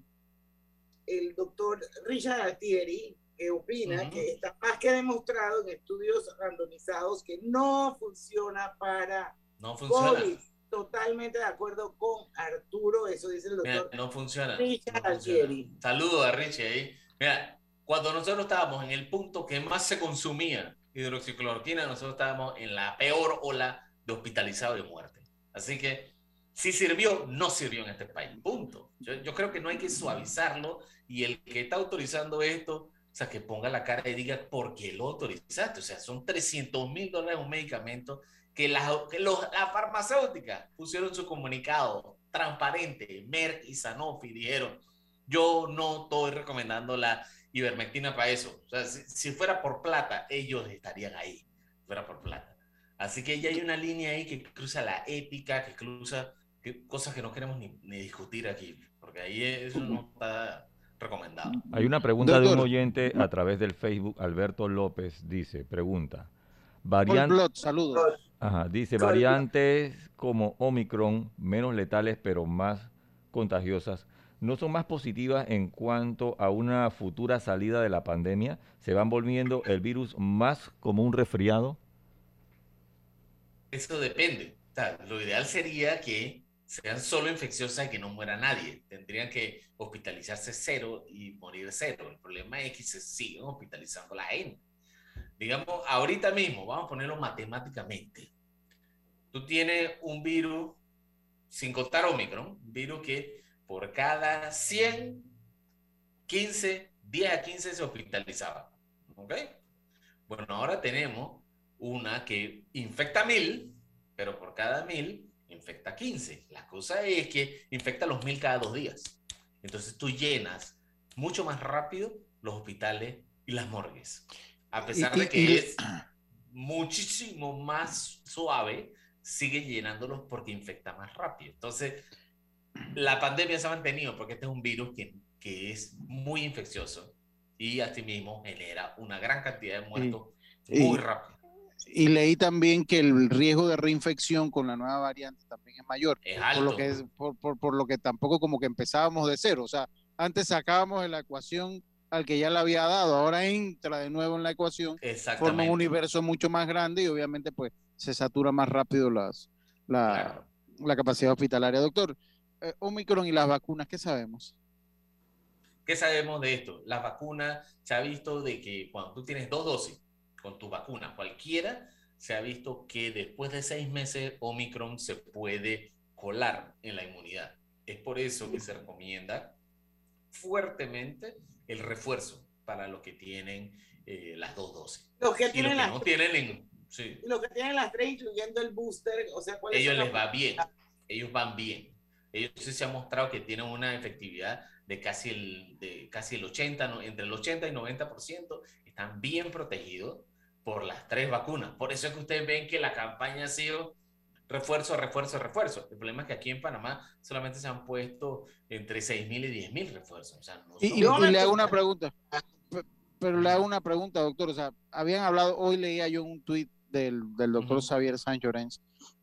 Speaker 8: el doctor Richard Altieri, que opina
Speaker 9: Ujú.
Speaker 8: que está más que demostrado en estudios randomizados que no funciona para
Speaker 9: no funciona.
Speaker 8: COVID. Totalmente de acuerdo con Arturo, eso dice el
Speaker 9: Mira,
Speaker 8: doctor
Speaker 9: no funciona.
Speaker 8: Richard
Speaker 9: no funciona.
Speaker 8: Altieri.
Speaker 9: Saludos a Richie ahí. Mira, cuando nosotros estábamos en el punto que más se consumía hidroxicloroquina, nosotros estábamos en la peor ola de hospitalizado y de muerte. Así que si sirvió, no sirvió en este país. Punto. Yo, yo creo que no hay que suavizarlo y el que está autorizando esto, sea, que ponga la cara y diga por qué lo autorizaste. O sea, son 300 mil dólares un medicamento que las la farmacéutica pusieron su comunicado transparente, Merck y Sanofi dijeron, yo no estoy recomendando la ivermectina para eso. O sea, si, si fuera por plata, ellos estarían ahí, si fuera por plata. Así que ya hay una línea ahí que cruza la ética, que cruza que- cosas que no queremos ni, ni discutir aquí, porque ahí eso no está recomendado.
Speaker 7: Hay una pregunta de un oyente a través del Facebook. Alberto López dice, pregunta,
Speaker 6: Paul
Speaker 7: variante...
Speaker 6: Blot, saludos.
Speaker 7: Ajá, dice variantes como Omicron, menos letales pero más contagiosas, no son más positivas en cuanto a una futura salida de la pandemia. ¿Se van volviendo el virus más como un resfriado?
Speaker 9: Eso depende. O sea, lo ideal sería que sean solo infecciosas y que no muera nadie. Tendrían que hospitalizarse cero y morir cero. El problema es que se siguen hospitalizando la gente. Digamos, ahorita mismo, vamos a ponerlo matemáticamente. Tú tienes un virus, sin contar Omicron, un virus que por cada 100, 15, 10 a 15 se hospitalizaba. ¿Ok? Bueno, ahora tenemos una que infecta mil, pero por cada mil infecta 15. La cosa es que infecta los mil cada dos días. Entonces tú llenas mucho más rápido los hospitales y las morgues. A pesar
Speaker 6: Y-
Speaker 9: de que
Speaker 6: y-
Speaker 9: es muchísimo más suave, sigue llenándolos porque infecta más rápido. Entonces, la pandemia se ha mantenido porque este es un virus que, que es muy infeccioso y asimismo genera una gran cantidad de muertos muy rápido.
Speaker 6: Y leí también que el riesgo de reinfección con la nueva variante también es mayor.
Speaker 9: Es
Speaker 6: Por lo que, es, por, por- por lo que tampoco como que empezábamos de cero. O sea, antes sacábamos de la ecuación al que ya le había dado, ahora entra de nuevo en la ecuación, forma un universo mucho más grande y obviamente pues se satura más rápido las, la, la capacidad hospitalaria. Doctor, eh, Omicron y las vacunas, ¿qué sabemos?
Speaker 9: ¿Qué sabemos de esto? Las vacunas, se ha visto de que cuando tú tienes dos dosis con tu vacuna, cualquiera, se ha visto que después de seis meses Omicron se puede colar en la inmunidad. Es por eso que se recomienda fuertemente el refuerzo para los que tienen eh, las dos dosis.
Speaker 8: Los que
Speaker 9: Y los
Speaker 8: tienen
Speaker 9: que
Speaker 8: las
Speaker 9: no
Speaker 8: tres.
Speaker 9: tienen sí.
Speaker 8: Los que tienen las tres, incluyendo el booster, o sea, ¿cuáles
Speaker 9: ellos les va bien, ellos van bien. Ellos sí se ha mostrado que tienen una efectividad de casi el, de casi el 80, no- entre el 80 y 90%, están bien protegidos por las tres vacunas. Por eso es que ustedes ven que la campaña ha sido refuerzo, refuerzo, refuerzo. El problema es que aquí en Panamá solamente se han puesto entre 6.000 y 10.000 refuerzos. O sea, no
Speaker 6: Y,
Speaker 9: son-
Speaker 6: y- y le hago una pregunta, Pe- pero le hago una pregunta, doctor. O sea, habían hablado, hoy leía yo un tuit del, del doctor Xavier Sánchez Llorens.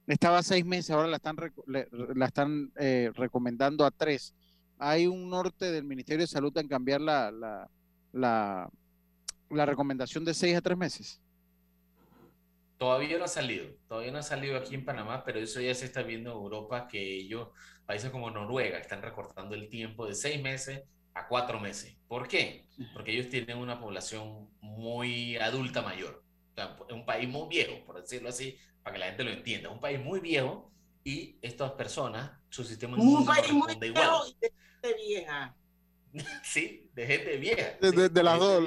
Speaker 6: Estaba a seis meses, ahora la están, le- la están eh, recomendando a tres. Hay un norte del Ministerio de Salud en cambiar la, la, la, la recomendación de seis a tres meses.
Speaker 9: Todavía no ha salido, todavía no ha salido aquí en Panamá, pero eso ya se está viendo en Europa, que ellos, países como Noruega, están recortando el tiempo de seis meses a cuatro meses. ¿Por qué? Porque ellos tienen una población muy adulta mayor. O sea, es un país muy viejo, por decirlo así, para que la gente lo entienda. Es un país muy viejo y estas personas, su sistema
Speaker 8: Un
Speaker 9: inmune no
Speaker 8: país muy viejo
Speaker 9: igual.
Speaker 8: y de gente vieja. <laughs>
Speaker 9: Sí, de gente vieja.
Speaker 6: De,
Speaker 9: sí,
Speaker 6: de- de las dos.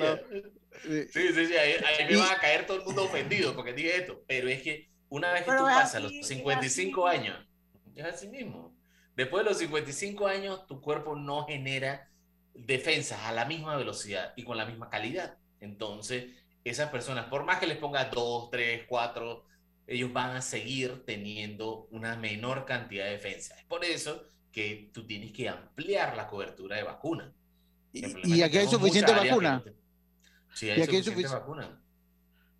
Speaker 9: Sí, sí, sí, ahí, ahí me
Speaker 6: Y-
Speaker 9: va a caer todo el mundo ofendido porque dije esto, pero es que una vez que
Speaker 8: Pero
Speaker 9: tú pasas
Speaker 8: así,
Speaker 9: los
Speaker 8: es
Speaker 9: 55
Speaker 8: así.
Speaker 9: años, es así mismo. Después de los 55 años, tu cuerpo no genera defensas a la misma velocidad y con la misma calidad. Entonces, esas personas, por más que les pongas 2, 3, 4, ellos van a seguir teniendo una menor cantidad de defensas. Es por eso que tú tienes que ampliar la cobertura de vacuna.
Speaker 6: Y
Speaker 9: que
Speaker 6: aquí hay suficiente vacuna.
Speaker 9: no te- Sí,
Speaker 6: Y
Speaker 9: hay
Speaker 6: aquí hay
Speaker 9: suficiente
Speaker 6: sufici-
Speaker 9: vacuna.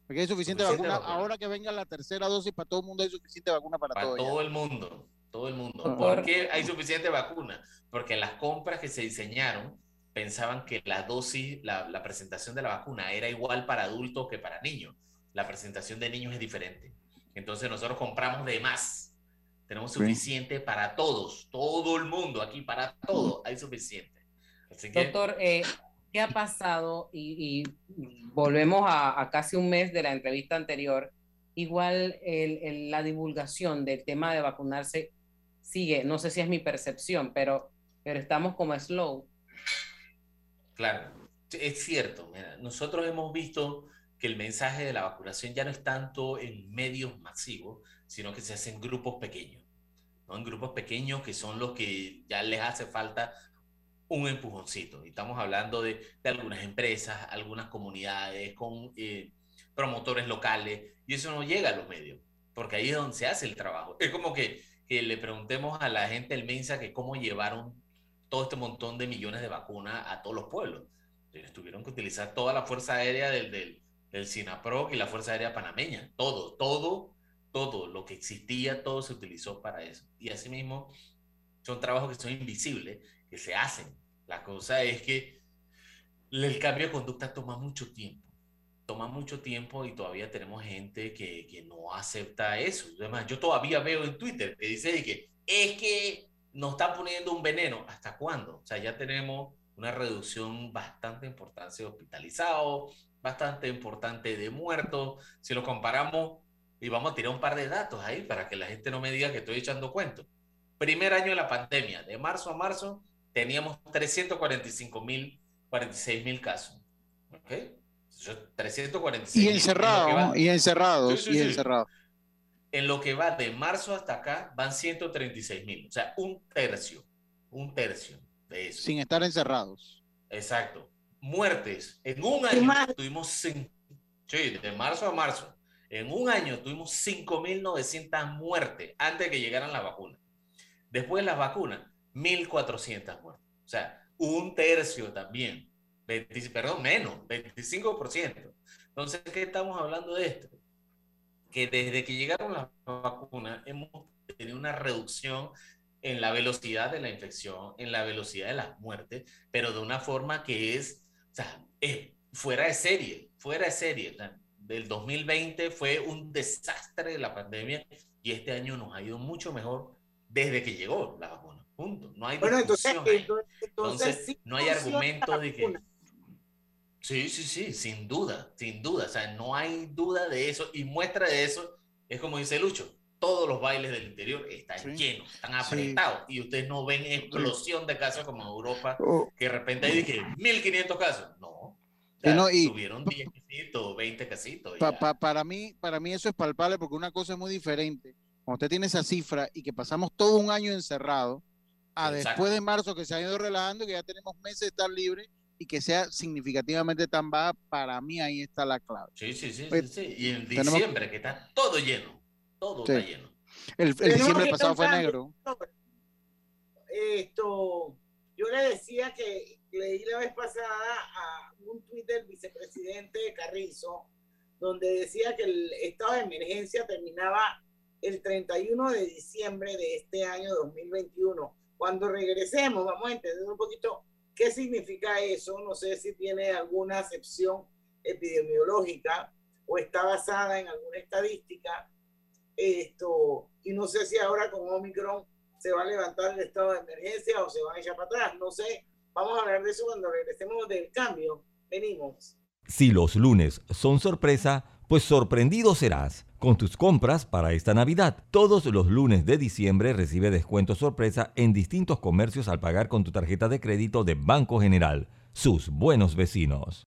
Speaker 6: Aquí hay suficiente,
Speaker 9: Suficiente
Speaker 6: vacuna.
Speaker 9: vacuna.
Speaker 6: Ahora que venga la tercera dosis para todo el mundo, hay suficiente vacuna para,
Speaker 9: Para
Speaker 6: todo.
Speaker 9: todo el mundo, todo el mundo. ¿Por qué hay suficiente vacuna? Porque las compras que se diseñaron pensaban que la dosis, la, la presentación de la vacuna era igual para adultos que para niños. La presentación de niños es diferente. Entonces nosotros compramos de más. Tenemos
Speaker 6: Sí.
Speaker 9: suficiente para todos, todo el mundo aquí, para todo hay suficiente. Así que
Speaker 5: Doctor, eh, ¿qué ha pasado? Y, y volvemos a, a casi un mes de la entrevista anterior. Igual el- el- la divulgación del tema de vacunarse sigue, no sé si es mi percepción, pero, pero estamos como slow.
Speaker 9: Claro, es cierto. Mira, nosotros hemos visto que el mensaje de la vacunación ya no es tanto en medios masivos, sino que se hace en grupos pequeños, ¿no? En grupos pequeños que son los que ya les hace falta un empujoncito. Y estamos hablando de, de algunas empresas, algunas comunidades con eh, promotores locales, y eso no llega a los medios, porque ahí es donde se hace el trabajo. Es como que, que le preguntemos a la gente del Mensa que cómo llevaron todo este montón de millones de vacunas a todos los pueblos. Ellos tuvieron que utilizar toda la fuerza aérea del, del, del y la fuerza aérea panameña, todo, todo todo lo que existía, todo se utilizó para eso. Y asimismo, son trabajos que son invisibles, que se hacen. La cosa es que el cambio de conducta toma mucho tiempo. Toma mucho tiempo y todavía tenemos gente que, que no acepta eso. Además, yo todavía veo en Twitter que dice que es que nos está poniendo un veneno. ¿Hasta cuándo? O sea, ya tenemos una reducción bastante importante de hospitalizados, bastante importante de muertos. Si lo comparamos, y vamos a tirar un par de datos ahí para que la gente no me diga que estoy echando cuentos. Primer año de la pandemia, de marzo a marzo, teníamos 345 mil, 46 mil casos. ¿Ok? 346
Speaker 6: y encerrados, y encerrados, y encerrados.
Speaker 9: En lo que va de marzo hasta acá van 136 mil, o sea, un tercio, un tercio de eso.
Speaker 6: Sin estar encerrados.
Speaker 9: Exacto. Muertes, en un año tuvimos, sí, de marzo a marzo, en un año tuvimos 5.900 muertes antes de que llegaran las vacunas. Después de las vacunas, 1.400 muertes. O sea, un tercio también. perdón, menos, 25%. Entonces, ¿qué estamos hablando de esto? Que desde que llegaron las vacunas hemos tenido una reducción en la velocidad de la infección, en la velocidad de las muertes, pero de una forma que es, o sea, es fuera de serie, fuera de serie. del 2020 fue un desastre de la pandemia y este año nos ha ido mucho mejor desde que llegó la vacuna. Punto. No hay
Speaker 8: bueno, entonces,
Speaker 9: entonces, no hay argumento de que... Sí, sí, sí, sin duda, sin duda. O sea, no hay duda de eso. Y muestra de eso es como dice Lucho, todos los bailes del interior están llenos, están apretados. Y ustedes no ven explosión de casos como en Europa, oh. que de repente hay que 1500 casos. No. tuvieron 10 casitos, 20 casitos.
Speaker 6: para, mí, para mí eso es palpable porque una cosa es muy diferente cuando usted tiene esa cifra y que pasamos todo un año encerrado, a después de marzo que se ha ido relajando, que ya tenemos meses de estar libres y que sea significativamente tan baja, para mí ahí está la clave.
Speaker 9: Sí, sí, sí, pues, sí, Y en diciembre, que está todo lleno, todo está lleno.
Speaker 6: El, diciembre pasado fue negro.
Speaker 8: Esto, yo le decía que leí la vez pasada a un tuit del vicepresidente Carrizo, donde decía que el estado de emergencia terminaba el 31 de diciembre de este año 2021. Cuando regresemos, vamos a entender un poquito qué significa eso. No sé si tiene alguna acepción epidemiológica o está basada en alguna estadística. Esto, y no sé si ahora con Omicron se va a levantar el estado de emergencia o se va a echar para atrás. No sé. Vamos a hablar de eso cuando regresemos del cambio. Venimos.
Speaker 2: Si los lunes son sorpresa, pues sorprendido serás. Con tus compras para esta Navidad, todos los lunes de diciembre recibe descuento sorpresa en distintos comercios al pagar con tu tarjeta de crédito de Banco General. Sus buenos vecinos.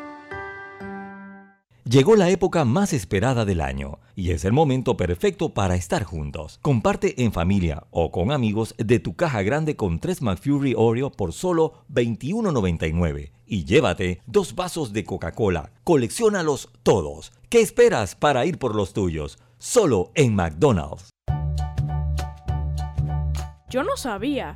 Speaker 2: Llegó la época más esperada del año y es el momento perfecto para estar juntos. Comparte en familia o con amigos de tu caja grande con 3 McFury Oreo por solo $21.99 y llévate dos vasos de Coca-Cola. Colecciónalos todos. ¿Qué esperas para ir por los tuyos? Solo en McDonald's.
Speaker 15: Yo no sabía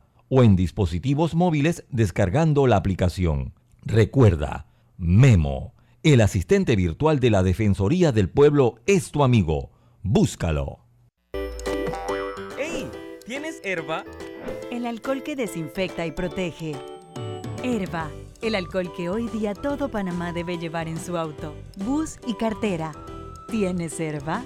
Speaker 2: o en dispositivos móviles descargando la aplicación. Recuerda, Memo, el asistente virtual de la Defensoría del Pueblo es tu amigo. Búscalo.
Speaker 12: ¡Ey! ¿Tienes herba?
Speaker 13: El alcohol que desinfecta y protege. Herba, el alcohol que hoy día todo Panamá debe llevar en su auto, bus y cartera. ¿Tienes herba?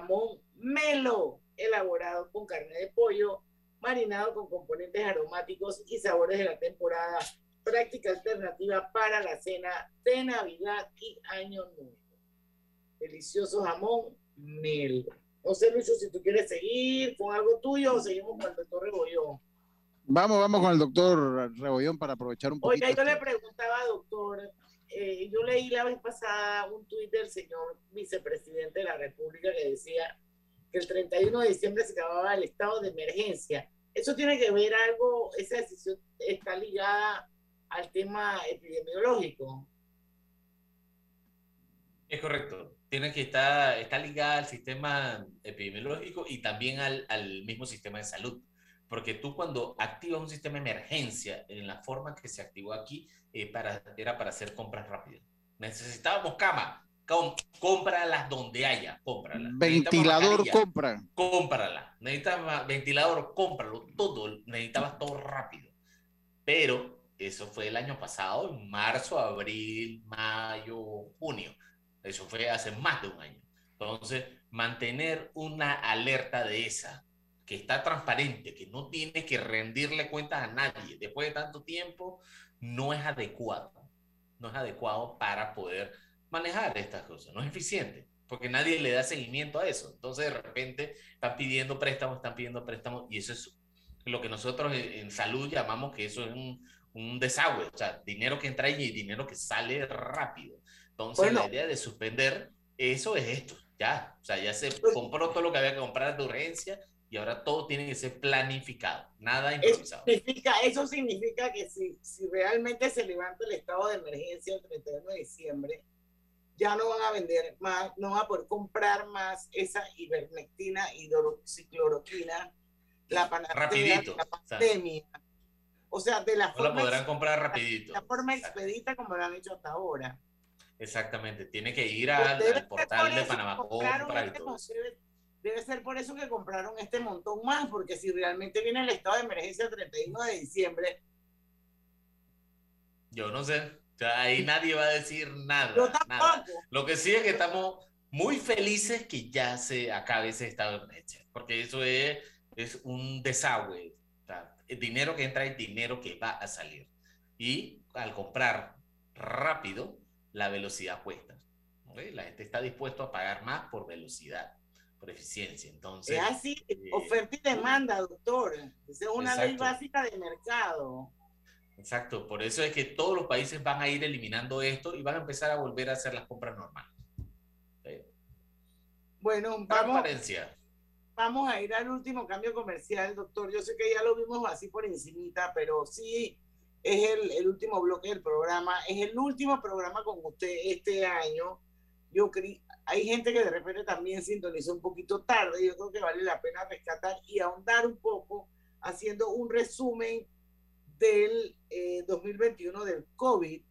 Speaker 8: jamón melo, elaborado con carne de pollo, marinado con componentes aromáticos y sabores de la temporada. Práctica alternativa para la cena de Navidad y Año Nuevo. Delicioso jamón melo. No sé, Lucho, si tú quieres seguir con algo tuyo o seguimos con el doctor Rebollón.
Speaker 6: Vamos, vamos con el doctor Rebollón para aprovechar un poquito.
Speaker 8: Oiga, yo le preguntaba, doctor, eh, yo leí la vez pasada un tuit del señor vicepresidente de la República que decía que el 31 de diciembre se acababa el estado de emergencia. ¿Eso tiene que ver algo, esa decisión está ligada al tema epidemiológico?
Speaker 9: Es correcto. Tiene que estar, está ligada al sistema epidemiológico y también al, al mismo sistema de salud. Porque tú cuando activas un sistema de emergencia en la forma que se activó aquí, eh, para, era para hacer compras rápidas. Necesitábamos cama, com, cómpralas donde haya, cómpralas.
Speaker 6: Ventilador, compra.
Speaker 9: Cómprala. Necesitabas ventilador, cómpralo. Todo, necesitabas todo rápido. Pero eso fue el año pasado, en marzo, abril, mayo, junio. Eso fue hace más de un año. Entonces, mantener una alerta de esa, que está transparente, que no tiene que rendirle cuentas a nadie después de tanto tiempo, no es adecuado. No es adecuado para poder manejar estas cosas. No es eficiente, porque nadie le da seguimiento a eso. Entonces, de repente, están pidiendo préstamos, están pidiendo préstamos, y eso es lo que nosotros en salud llamamos que eso es un, un desagüe, o sea, dinero que entra y dinero que sale rápido. Entonces,
Speaker 8: Bueno.
Speaker 9: la idea de suspender eso es esto, ya, o sea, ya se
Speaker 8: Pues
Speaker 9: compró todo lo que había que comprar de urgencia y ahora todo tiene que ser planificado, nada
Speaker 8: Eso
Speaker 9: improvisado.
Speaker 8: significa, eso significa que si, si realmente se levanta el estado de emergencia el 31 de diciembre, ya no van a vender más, no van a poder comprar más esa ivermectina, hidroxicloroquina, la panacea la
Speaker 9: o sea.
Speaker 8: pandemia. O sea, de la
Speaker 9: No la
Speaker 8: forma,
Speaker 9: podrán comprar rapidito.
Speaker 8: la forma expedita como lo han hecho hasta ahora.
Speaker 9: Exactamente, tiene que ir al, portal
Speaker 8: por
Speaker 9: de Panamá
Speaker 8: Debe, ser por eso que compraron este montón más, porque si realmente viene el estado de emergencia el 31 de diciembre,
Speaker 9: Yo no sé, o sea, ahí nadie va a decir nada,
Speaker 8: Yo
Speaker 9: nada. Lo que sí es que estamos muy felices que ya se acabe ese estado de emergencia, porque eso es, es un desagüe. O sea, el dinero que entra es dinero que va a salir. Y al comprar rápido, la velocidad cuesta. La gente está dispuesta a pagar más por velocidad, por eficiencia. Entonces,
Speaker 8: Es así,
Speaker 9: eh,
Speaker 8: oferta y demanda, doctor. Es una ley
Speaker 9: Exacto.
Speaker 8: básica de mercado.
Speaker 9: Exacto, por eso es que todos los países van a ir eliminando esto y van a empezar a volver a hacer las compras normales.
Speaker 8: Bueno, vamos, vamos a ir al último cambio comercial, doctor. Yo sé que ya lo vimos así por encimita, pero sí es el, el último bloque del programa. Es el último programa con usted este año. Yo hay gente que de repente también sintonizó un poquito tarde. Yo creo que vale la pena rescatar y ahondar un poco haciendo un resumen del eh, 2021 del COVID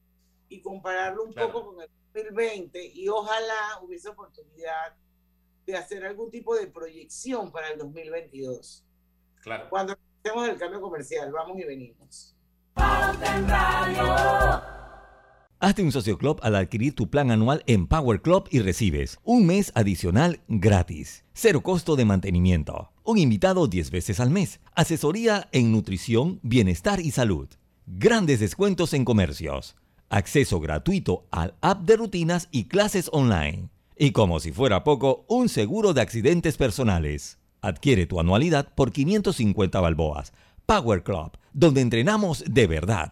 Speaker 8: y compararlo un
Speaker 9: Claro.
Speaker 8: poco con el 2020 y ojalá hubiese oportunidad de hacer algún tipo de proyección para el 2022.
Speaker 9: Claro.
Speaker 8: Cuando hacemos el cambio comercial, vamos y venimos.
Speaker 2: Hazte un socio club al adquirir tu plan anual en Power Club y recibes un mes adicional gratis, cero costo de mantenimiento, un invitado 10 veces al mes, asesoría en nutrición, bienestar y salud, grandes descuentos en comercios, acceso gratuito al app de rutinas y clases online, y como si fuera poco, un seguro de accidentes personales. Adquiere tu anualidad por 550 balboas. Power Club, donde entrenamos de verdad.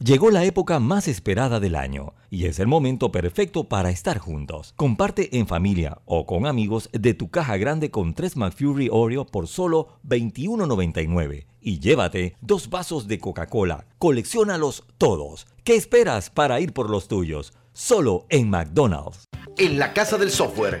Speaker 2: Llegó la época más esperada del año y es el momento perfecto para estar juntos. Comparte en familia o con amigos de tu caja grande con 3 McFlurry Oreo por solo $21.99 y llévate dos vasos de Coca-Cola. Colecciónalos todos. ¿Qué esperas para ir por los tuyos? Solo en McDonald's.
Speaker 18: En la Casa del Software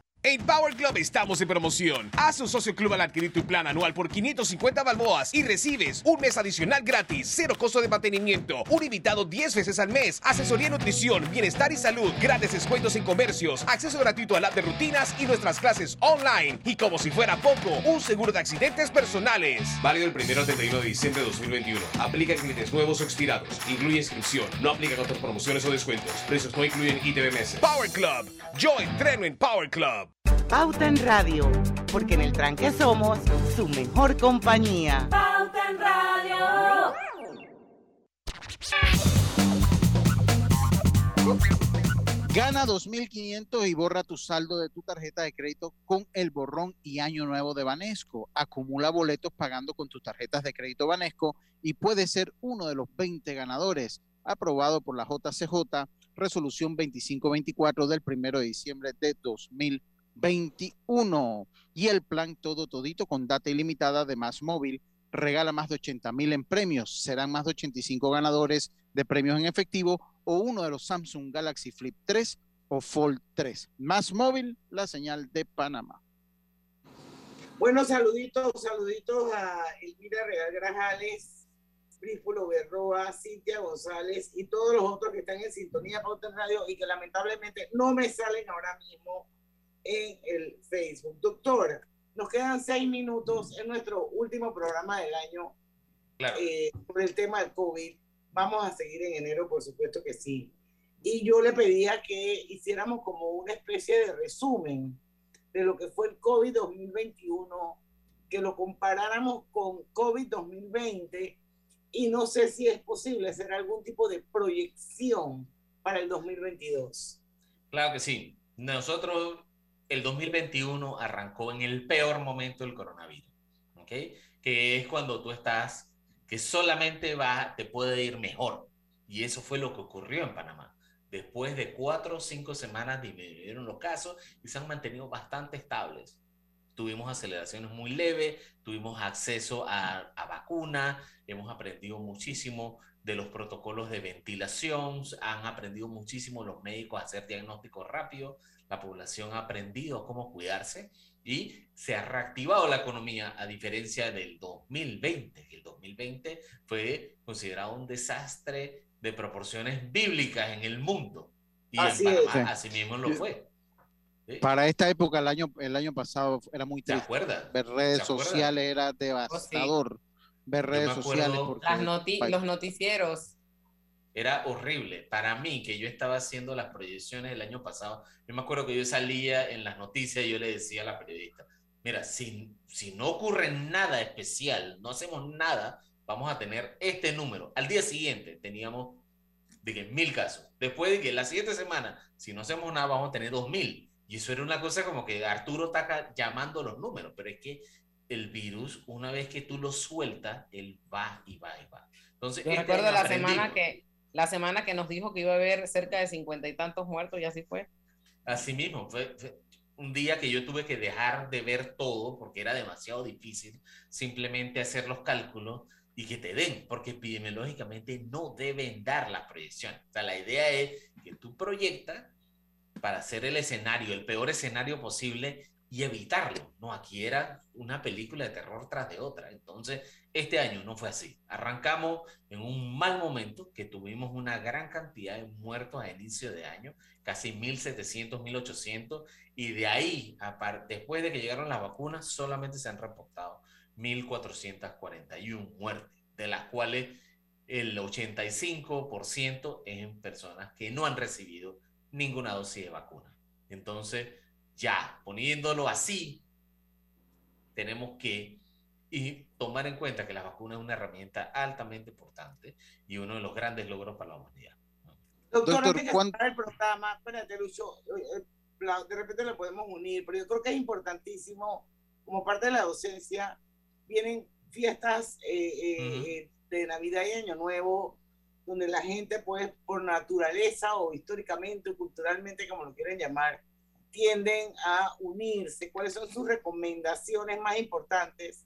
Speaker 19: En Power Club estamos en promoción. Haz un socio club al adquirir tu plan anual por 550 balboas y recibes un mes adicional gratis, cero costo de mantenimiento, un invitado 10 veces al mes, asesoría en nutrición, bienestar y salud, grandes descuentos en comercios, acceso gratuito al app de rutinas y nuestras clases online. Y como si fuera poco, un seguro de accidentes personales.
Speaker 20: Válido el 1 al 31 de diciembre de 2021. Aplica en clientes nuevos o expirados. Incluye inscripción. No aplica otras promociones o descuentos. Precios no incluyen ITBMS.
Speaker 19: Power Club. Yo entreno en Power Club.
Speaker 3: Pauta en Radio, porque en el tranque somos su mejor compañía.
Speaker 4: Pauta en Radio.
Speaker 6: Gana 2.500 y borra tu saldo de tu tarjeta de crédito con el borrón y año nuevo de Banesco. Acumula boletos pagando con tus tarjetas de crédito Banesco y puedes ser uno de los 20 ganadores. Aprobado por la JCJ, resolución 2524 del 1 de diciembre de 2021. Y el plan todo todito con data ilimitada de Más Móvil regala más de 80 mil en premios. Serán más de 85 ganadores de premios en efectivo o uno de los Samsung Galaxy Flip 3 o Fold 3. Más móvil, la señal de Panamá.
Speaker 8: Bueno, saluditos, saluditos a Elvira Real Grajales, Bríspulo Berroa, Cintia González y todos los otros que están en sintonía en Radio y que lamentablemente no me salen ahora mismo en el Facebook. Doctora, nos quedan seis minutos en nuestro último programa del año
Speaker 9: Claro.
Speaker 8: eh, sobre el tema del COVID. Vamos a seguir en enero, por supuesto que sí. Y yo le pedía que hiciéramos como una especie de resumen de lo que fue el COVID 2021, que lo comparáramos con COVID 2020 y no sé si es posible hacer algún tipo de proyección para el 2022.
Speaker 9: Claro que sí. Nosotros, el 2021 arrancó en el peor momento del coronavirus, ¿ok? Que es cuando tú estás, que solamente va, te puede ir mejor. Y eso fue lo que ocurrió en Panamá. Después de cuatro o cinco semanas disminuyeron los casos y se han mantenido bastante estables. Tuvimos aceleraciones muy leves, tuvimos acceso a, a vacuna, hemos aprendido muchísimo de los protocolos de ventilación, han aprendido muchísimo los médicos a hacer diagnósticos rápidos, la población ha aprendido cómo cuidarse y se ha reactivado la economía a diferencia del 2020. El 2020 fue considerado un desastre de proporciones bíblicas en el mundo y
Speaker 6: Así
Speaker 9: en
Speaker 6: es.
Speaker 9: Panamá así mismo lo fue.
Speaker 6: Para esta época, el año, el año pasado era muy triste. Ver redes sociales era devastador. Ver redes sociales.
Speaker 9: acuerdo-
Speaker 6: Porque
Speaker 5: Las noti- los noticieros.
Speaker 9: Era horrible. Para mí, que yo estaba haciendo las proyecciones el año pasado, yo me acuerdo que yo salía en las noticias y yo le decía a la periodista, mira, si, si no ocurre nada especial, no hacemos nada, vamos a tener este número. Al día siguiente teníamos de que mil casos. Después de que la siguiente semana, si no hacemos nada, vamos a tener dos mil. Y eso era una cosa como que Arturo está llamando los números, pero es que el virus, una vez que tú lo sueltas, él va y va y va. Entonces,
Speaker 5: Yo
Speaker 9: este
Speaker 5: recuerdo la semana que la semana que nos dijo que iba a haber cerca de cincuenta y tantos muertos y así fue.
Speaker 9: Así mismo, fue, fue un día que yo tuve que dejar de ver todo porque era demasiado difícil simplemente hacer los cálculos y que te den, porque epidemiológicamente no deben dar las proyecciones. O sea, la idea es que tú proyectas para hacer el escenario, el peor escenario posible y evitarlo. No, aquí era una película de terror tras de otra. Entonces, este año no fue así. Arrancamos en un mal momento que tuvimos una gran cantidad de muertos a inicio de año, casi 1.700, 1.800, y de ahí, después de que llegaron las vacunas, solamente se han reportado 1.441 muertes, de las cuales el 85% es en personas que no han recibido ninguna dosis de vacuna. Entonces, ya poniéndolo así, tenemos que y tomar en cuenta que la vacuna es una herramienta altamente importante y uno de los grandes logros para la humanidad.
Speaker 8: Doctor,
Speaker 6: Doctor,
Speaker 8: antes de
Speaker 6: ¿cuán-
Speaker 8: cerrar el programa, espérate, Lucho, eh, eh, de repente lo podemos unir, pero yo creo que es importantísimo, como parte de la docencia, vienen fiestas eh, eh, eh, de Navidad y Año Nuevo, donde la gente, pues, por naturaleza o históricamente o culturalmente, como lo quieren llamar, tienden a unirse. ¿Cuáles son sus recomendaciones más importantes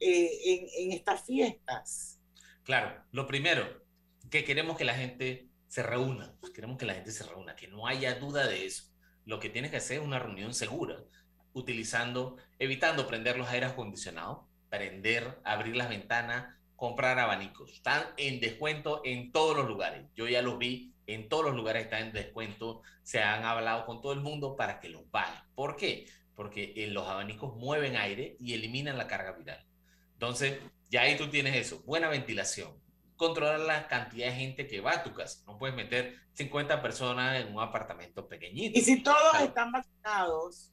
Speaker 8: eh, en, estas fiestas?
Speaker 9: Claro, lo primero, que queremos que la gente se reúna, pues queremos que la gente se reúna, que no haya duda de eso. Lo que tienes que hacer es una reunión segura, utilizando, evitando prender los aires acondicionados, prender, abrir las ventanas, comprar abanicos. Están en descuento en todos los lugares. Yo ya los vi, en todos los lugares están en descuento. Se han hablado con todo el mundo para que los paguen. ¿Por qué? Porque eh, los abanicos mueven aire y eliminan la carga viral. Entonces, ya ahí tú tienes eso, buena ventilación, controlar la cantidad de gente que va a tu casa. No puedes meter 50 personas en un apartamento pequeñito.
Speaker 8: Y si todos
Speaker 9: Claro.
Speaker 8: están vacunados,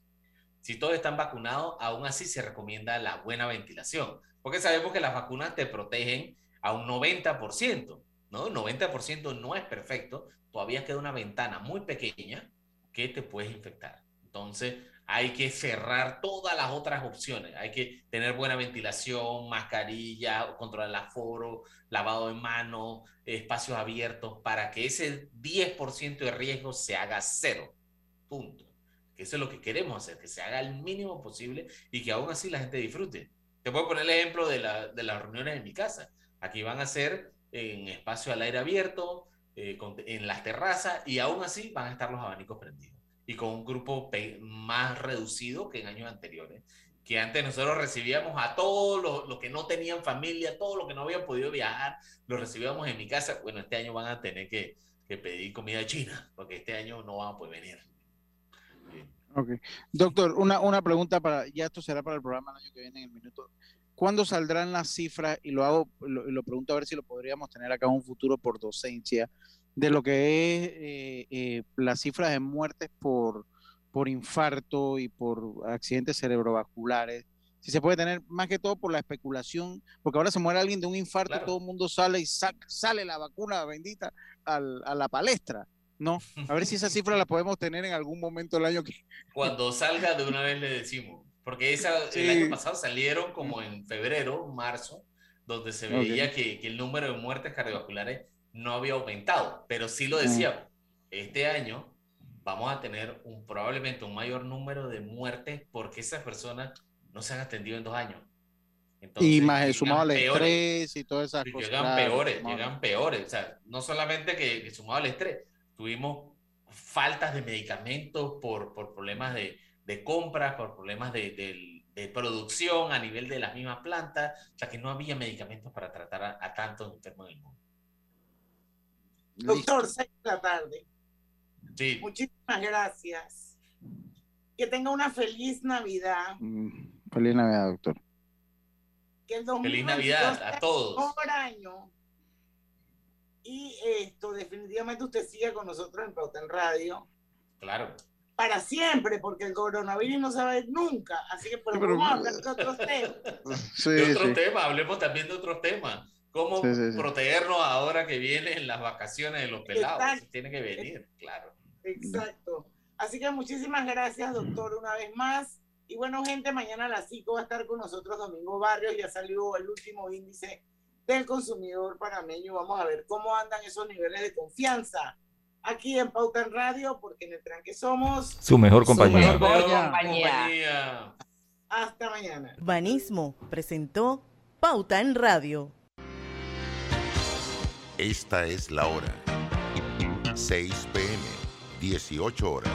Speaker 9: Si todos están vacunados, aún así se recomienda la buena ventilación, porque sabemos que las vacunas te protegen a un 90%, ¿no? 90% no es perfecto, todavía queda una ventana muy pequeña que te puedes infectar. Entonces, hay que cerrar todas las otras opciones. Hay que tener buena ventilación, mascarilla, controlar el aforo, lavado de manos, espacios abiertos, para que ese 10% de riesgo se haga cero. Punto. Que eso es lo que queremos hacer, que se haga el mínimo posible y que aún así la gente disfrute. Te puedo poner el ejemplo de, la- de las reuniones en mi casa. Aquí van a ser en espacio al aire abierto, eh, con- en las terrazas y aún así van a estar los abanicos prendidos y con un grupo más reducido que en años anteriores. Que antes nosotros recibíamos a todos los, que no tenían familia, todos los que no habían podido viajar, los recibíamos en mi casa. Bueno, este año van a tener que, que pedir comida china, porque este año no van a poder venir.
Speaker 6: Ok. Doctor, una, una pregunta para, ya esto será para el programa el año que viene en el minuto. ¿Cuándo saldrán las cifras? Y lo hago, lo, lo pregunto a ver si lo podríamos tener acá en un futuro por docencia, de lo que es eh, eh, las cifras de muertes por, por infarto y por accidentes cerebrovasculares. Si se puede tener más que todo por la especulación, porque ahora se muere alguien de un infarto y todo el mundo sale y sale la vacuna bendita al- a la palestra. No, a ver si esa <laughs> cifra la podemos tener en algún momento del año que...
Speaker 9: Cuando salga de una vez le decimos, porque esa, el
Speaker 6: Sí.
Speaker 9: año pasado salieron como en febrero, marzo, donde se veía
Speaker 6: Ok.
Speaker 9: que, que el número de muertes cardiovasculares no había aumentado, pero sí lo
Speaker 6: Mm.
Speaker 9: decíamos, este año vamos a tener un, probablemente un mayor número de muertes porque esas personas no se han atendido en dos años. Entonces,
Speaker 6: y más el
Speaker 9: llegan
Speaker 6: sumado al estrés y todas esas
Speaker 9: Y
Speaker 6: cosas.
Speaker 9: llegan
Speaker 6: claro,
Speaker 9: peores,
Speaker 6: sumado-
Speaker 9: llegan peores. O sea, no solamente que, que sumado al estrés, tuvimos faltas de medicamentos por, por problemas de, de compras, por problemas de, de- de producción a nivel de las mismas plantas. O sea, que no había medicamentos para tratar a, a tantos enfermos del mundo.
Speaker 8: Doctor, seis de la tarde.
Speaker 9: Sí.
Speaker 8: Muchísimas gracias. Que tenga una feliz Navidad.
Speaker 6: Mm, Feliz Navidad, doctor.
Speaker 8: Que el
Speaker 9: Feliz
Speaker 8: 2022
Speaker 9: Navidad a todos.
Speaker 8: mejor año. Y esto, definitivamente usted siga con nosotros en Pauta en Radio
Speaker 9: Claro.
Speaker 8: Para siempre, porque el coronavirus no se va a ir nunca. Así que
Speaker 6: pero-
Speaker 8: vamos a hablar de otros temas. <laughs>
Speaker 6: Sí,
Speaker 9: de otros
Speaker 6: sí.
Speaker 9: temas, hablemos también de otros temas. Cómo
Speaker 6: Sí, sí, sí.
Speaker 9: protegernos ahora que vienen las vacaciones de los pelados.
Speaker 8: Exacto.
Speaker 9: Eso tiene que venir, claro.
Speaker 8: Exacto. Así que muchísimas gracias, doctor, una vez más. Y bueno, gente, mañana a las 5 va a estar con nosotros Domingo Barrios. Ya salió el último índice del consumidor panameño. Vamos a ver cómo andan esos niveles de confianza aquí en Pauta en Radio, porque en el tranque somos
Speaker 7: Su mejor compañía.
Speaker 8: mejor
Speaker 9: compañía.
Speaker 8: Hasta mañana.
Speaker 3: Banismo presentó Pauta en Radio.
Speaker 21: Esta es la hora. 6 pm, 18 horas.